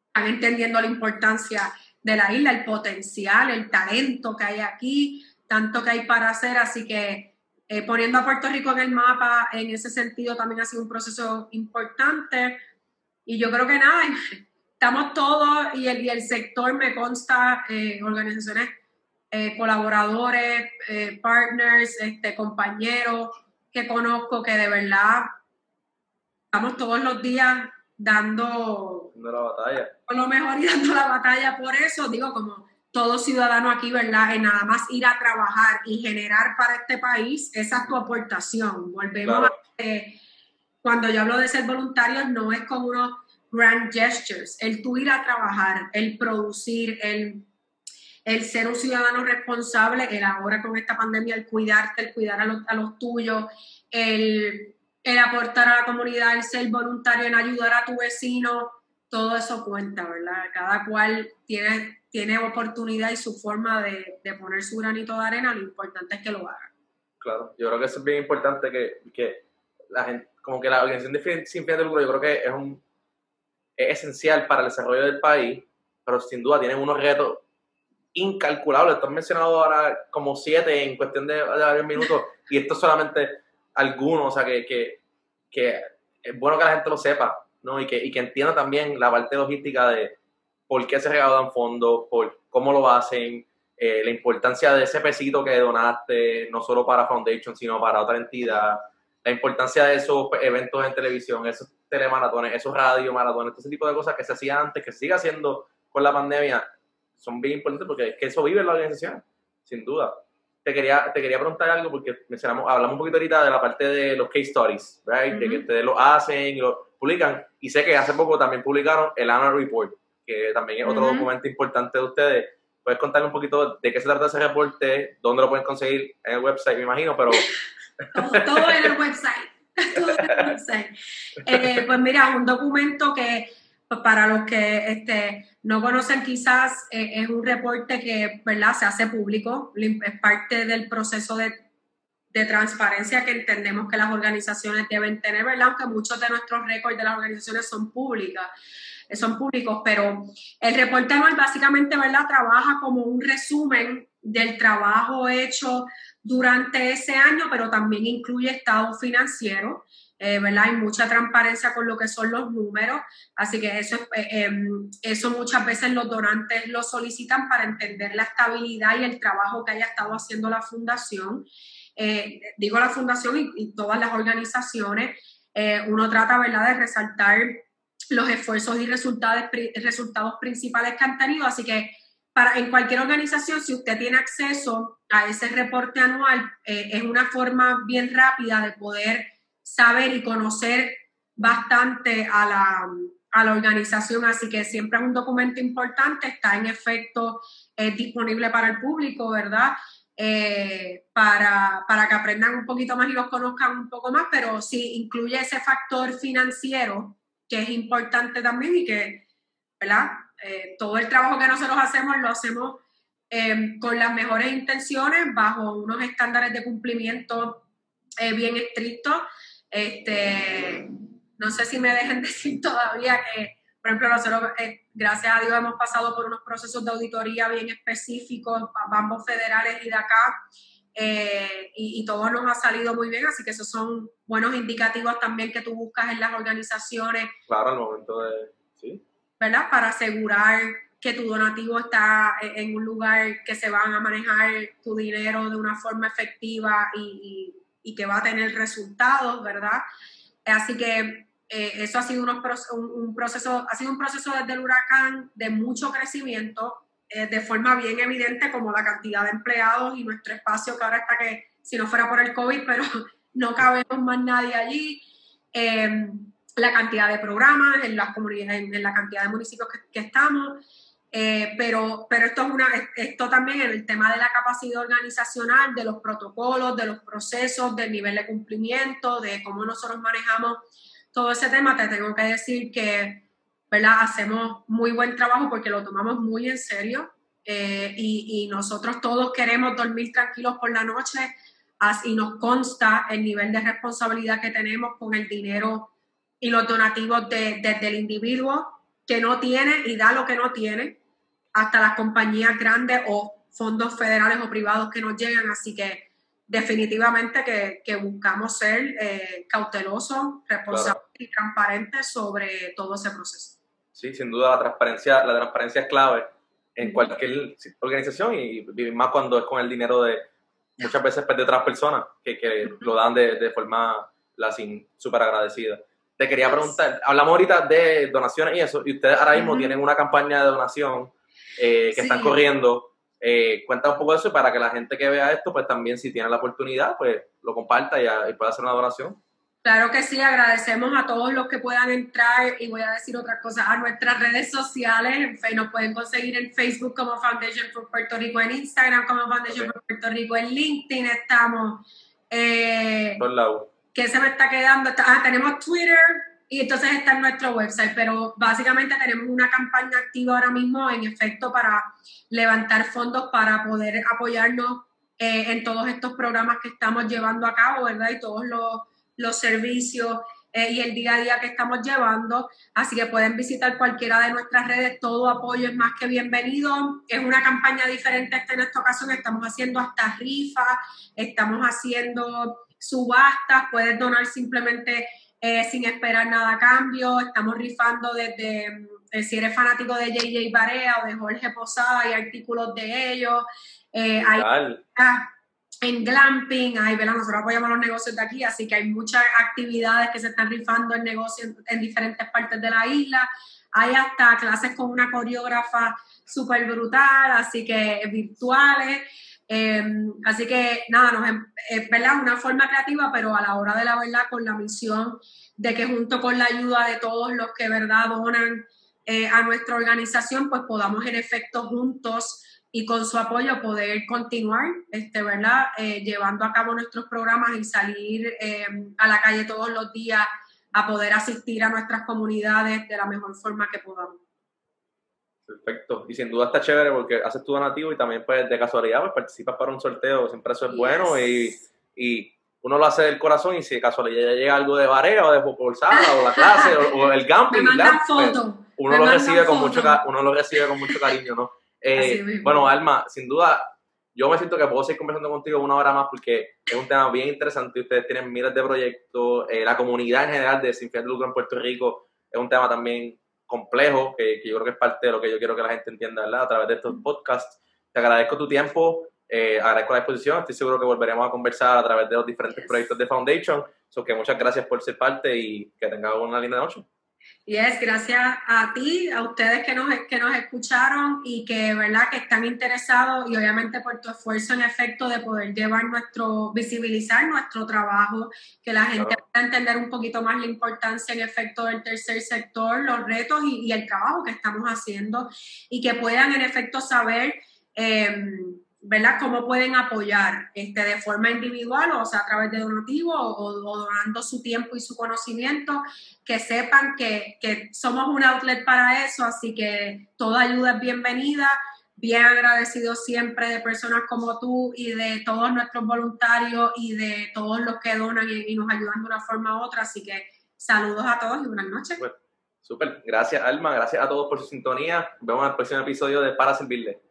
están entendiendo la importancia de la isla, el potencial, el talento que hay aquí, tanto que hay para hacer, así que eh, poniendo a Puerto Rico en el mapa en ese sentido también ha sido un proceso importante y yo creo que nada, estamos todos y el, y el sector me consta, organizaciones eh, colaboradores, eh, partners, este, compañeros que conozco que de verdad estamos todos los días dando, la batalla. Con lo mejor y dando la batalla. Por eso digo, como todo ciudadano aquí, ¿verdad? En nada más ir a trabajar y generar para este país, esa es tu aportación. Volvemos a que cuando yo hablo de ser voluntario, no es como unos grand gestures, el tú ir a trabajar, el producir, el el ser un ciudadano responsable, el ahora con esta pandemia, el cuidarte, el cuidar a los, a los tuyos, el, el, aportar a la comunidad, el ser voluntario en ayudar a tu vecino, todo eso cuenta, ¿verdad? Cada cual tiene, tiene oportunidad y su forma de, de poner su granito de arena, lo importante es que lo haga. Claro, yo creo que eso es bien importante que, que la gente, como que la organización de sin fines de lucro, yo creo que es un es esencial para el desarrollo del país, pero sin duda tienen unos retos incalculable. Tú has mencionado ahora como siete en cuestión de, varios minutos y esto es solamente algunos, o sea, que, que, que, es bueno que la gente lo sepa, ¿no? Y que, y que entienda también la parte logística de por qué se recaudan fondos, por cómo lo hacen, eh, la importancia de ese pesito que donaste, no solo para Foundation, sino para otra entidad, la importancia de esos eventos en televisión, esos telemaratones, esos radiomaratones, ese tipo de cosas que se hacían antes, que se sigue haciendo con la pandemia, son bien importantes porque es que eso vive la organización, sin duda. Te quería, te quería preguntar algo porque mencionamos, hablamos un poquito ahorita de la parte de los case stories, right? De que ustedes lo hacen y lo publican. Y sé que hace poco también publicaron el Annual Report, que también es otro documento importante de ustedes. ¿Puedes contarle un poquito de qué se trata ese reporte? ¿Dónde lo pueden conseguir? En el website, me imagino, pero... todo, en el website. Todo en el website. Eh, pues mira, un documento que para los que este, no conocen quizás, eh, es un reporte que se hace público, es parte del proceso de, transparencia que entendemos que las organizaciones deben tener, ¿verdad? aunque muchos de nuestros récords de las organizaciones son públicas, eh, son públicos, pero el reporte anual básicamente trabaja como un resumen del trabajo hecho durante ese año, pero también incluye estado financiero eh, ¿verdad? Hay mucha transparencia con lo que son los números, así que eso, eh, em, eso muchas veces los donantes lo solicitan para entender la estabilidad y el trabajo que haya estado haciendo la fundación. Eh, digo la fundación y, todas las organizaciones, uno trata, ¿verdad?, de resaltar los esfuerzos y resultados, resultados principales que han tenido. Así que para, en cualquier organización, si usted tiene acceso a ese reporte anual, eh, es una forma bien rápida de poder saber y conocer bastante a la, a la organización, así que siempre es un documento importante, está en efecto es disponible para el público, ¿verdad? Eh, para, para, que aprendan un poquito más y los conozcan un poco más, pero sí incluye ese factor financiero que es importante también y que, ¿verdad? Eh, todo el trabajo que nosotros hacemos lo hacemos eh, con las mejores intenciones, bajo unos estándares de cumplimiento bien estrictos. Este, no sé si me dejen decir todavía que por ejemplo, nosotros, eh, gracias a Dios, hemos pasado por unos procesos de auditoría bien específicos, ambos federales y de acá, eh, y, todo nos ha salido muy bien, así que esos son buenos indicativos también que tú buscas en las organizaciones. Claro, al momento de, sí. ¿Verdad? Para asegurar que tu donativo está en un lugar que se van a manejar tu dinero de una forma efectiva y, y que va a tener resultados, ¿verdad? Así que eh, eso ha sido un, proceso, ha sido un proceso desde el huracán de mucho crecimiento, eh, de forma bien evidente como la cantidad de empleados y nuestro espacio que ahora está que, si no fuera por el COVID, pero no cabemos más nadie allí. Em, la cantidad de programas en las comunidades, en, la cantidad de municipios que, estamos. Eh, pero, pero esto es una, esto también en el tema de la capacidad organizacional, de los protocolos, de los procesos, del nivel de cumplimiento, de cómo nosotros manejamos todo ese tema, te tengo que decir que, ¿verdad? Hacemos muy buen trabajo porque lo tomamos muy en serio eh, y, nosotros todos queremos dormir tranquilos por la noche y nos consta el nivel de responsabilidad que tenemos con el dinero y los donativos desde de, el individuo que no tiene y da lo que no tiene, hasta las compañías grandes o fondos federales o privados que nos llegan. Así que definitivamente que, buscamos ser eh, cautelosos, responsables y transparentes sobre todo ese proceso. Sí, sin duda la transparencia, la transparencia es clave en cualquier organización y más cuando es con el dinero de muchas veces pues, de otras personas que, lo dan de, forma la sin súper agradecida. Te quería preguntar, hablamos ahorita de donaciones y eso, y ustedes ahora mismo tienen una campaña de donación eh, que están corriendo. Eh, cuenta un poco de eso para que la gente que vea esto, pues también si tiene la oportunidad, pues lo comparta y, y pueda hacer una donación. Claro que sí, agradecemos a todos los que puedan entrar y voy a decir otra cosa, a nuestras redes sociales, nos pueden conseguir en Facebook como Foundation for Puerto Rico, en Instagram como Foundation for Puerto Rico, en LinkedIn estamos. Eh, ¿Qué se me está quedando? Ah, tenemos Twitter, y entonces está en nuestro website, pero básicamente tenemos una campaña activa ahora mismo en efecto para levantar fondos para poder apoyarnos eh, en todos estos programas que estamos llevando a cabo, ¿verdad? Y todos los, los servicios eh, y el día a día que estamos llevando. Así que pueden visitar cualquiera de nuestras redes, todo apoyo es más que bienvenido. Es una campaña diferente esta en esta ocasión, estamos haciendo hasta rifas, estamos haciendo subastas, puedes donar simplemente eh, sin esperar nada a cambio. Estamos rifando desde, eh, si eres fanático de JJ Barea o de Jorge Posada, hay artículos de ellos. Eh, hay, en glamping, hay, nosotros apoyamos los negocios de aquí, así que hay muchas actividades que se están rifando en negocios en diferentes partes de la isla. Hay hasta clases con una coreógrafa súper brutal, así que virtuales. Em, así que nada, nos, em, es una forma creativa, pero a la hora de la verdad con la misión de que junto con la ayuda de todos los que verdad donan eh, a nuestra organización, pues podamos en efecto juntos y con su apoyo poder continuar, este, ¿verdad? Eh, llevando a cabo nuestros programas y salir em, a la calle todos los días a poder asistir a nuestras comunidades de la mejor forma que podamos. Perfecto. Y sin duda está chévere porque haces tu donativo y también pues de casualidad pues participas para un sorteo, siempre eso es bueno y, y, uno lo hace del corazón y si de casualidad llega algo de Varea o de bolsada o la clase o, el gambling, pues, uno lo recibe con mucho uno lo recibe con mucho cariño, ¿no? Eh, bueno, Alma, sin duda yo me siento que puedo seguir conversando contigo una hora más porque es un tema bien interesante. Ustedes tienen miles de proyectos. Eh, la comunidad en general de Sin Fin de Lucro en Puerto Rico es un tema también complejo, que, yo creo que es parte de lo que yo quiero que la gente entienda, ¿verdad? A través de estos podcasts. Te agradezco tu tiempo, eh, agradezco la exposición, estoy seguro que volveremos a conversar a través de los diferentes proyectos de Foundation. So que muchas gracias por ser parte y que tengas una linda noche. Y es gracias a ti, a ustedes que nos, que nos escucharon y que, ¿verdad? que están interesados y obviamente por tu esfuerzo en efecto de poder llevar nuestro, visibilizar nuestro trabajo, que la gente pueda entender un poquito más la importancia en efecto del tercer sector, los retos y, el trabajo que estamos haciendo y que puedan en efecto saber. Eh, ¿verdad? Cómo pueden apoyar este, de forma individual, o sea, a través de donativo o, donando su tiempo y su conocimiento, que sepan que, que, somos un outlet para eso, así que toda ayuda es bienvenida. Bien agradecido siempre de personas como tú y de todos nuestros voluntarios y de todos los que donan y, nos ayudan de una forma u otra. Así que saludos a todos y buenas noches. Super, súper, gracias Alma, gracias a todos por su sintonía. Vemos en el próximo episodio de Para Servirle.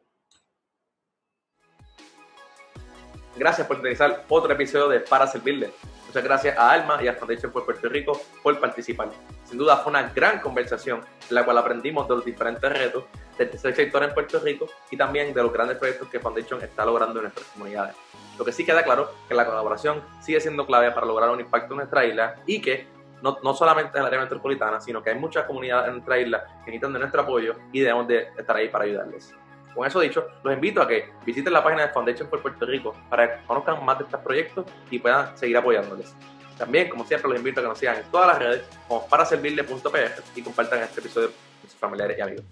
Gracias por utilizar otro episodio de Para Servirle. Muchas gracias a Alma y a Foundation por Puerto Rico por participar. Sin duda fue una gran conversación en la cual aprendimos de los diferentes retos del tercer sector en Puerto Rico y también de los grandes proyectos que Foundation está logrando en nuestras comunidades. Lo que sí queda claro es que la colaboración sigue siendo clave para lograr un impacto en nuestra isla y que no, no, solamente en el área metropolitana, sino que hay muchas comunidades en nuestra isla que necesitan de nuestro apoyo y debemos de estar ahí para ayudarles. Con eso dicho, los invito a que visiten la página de Foundation for Puerto Rico para que conozcan más de estos proyectos y puedan seguir apoyándoles. También, como siempre, los invito a que nos sigan en todas las redes como para servirle.pr y compartan este episodio con sus familiares y amigos.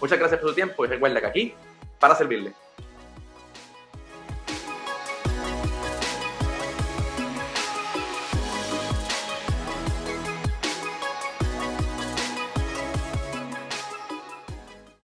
Muchas gracias por su tiempo y recuerda que aquí, para servirle.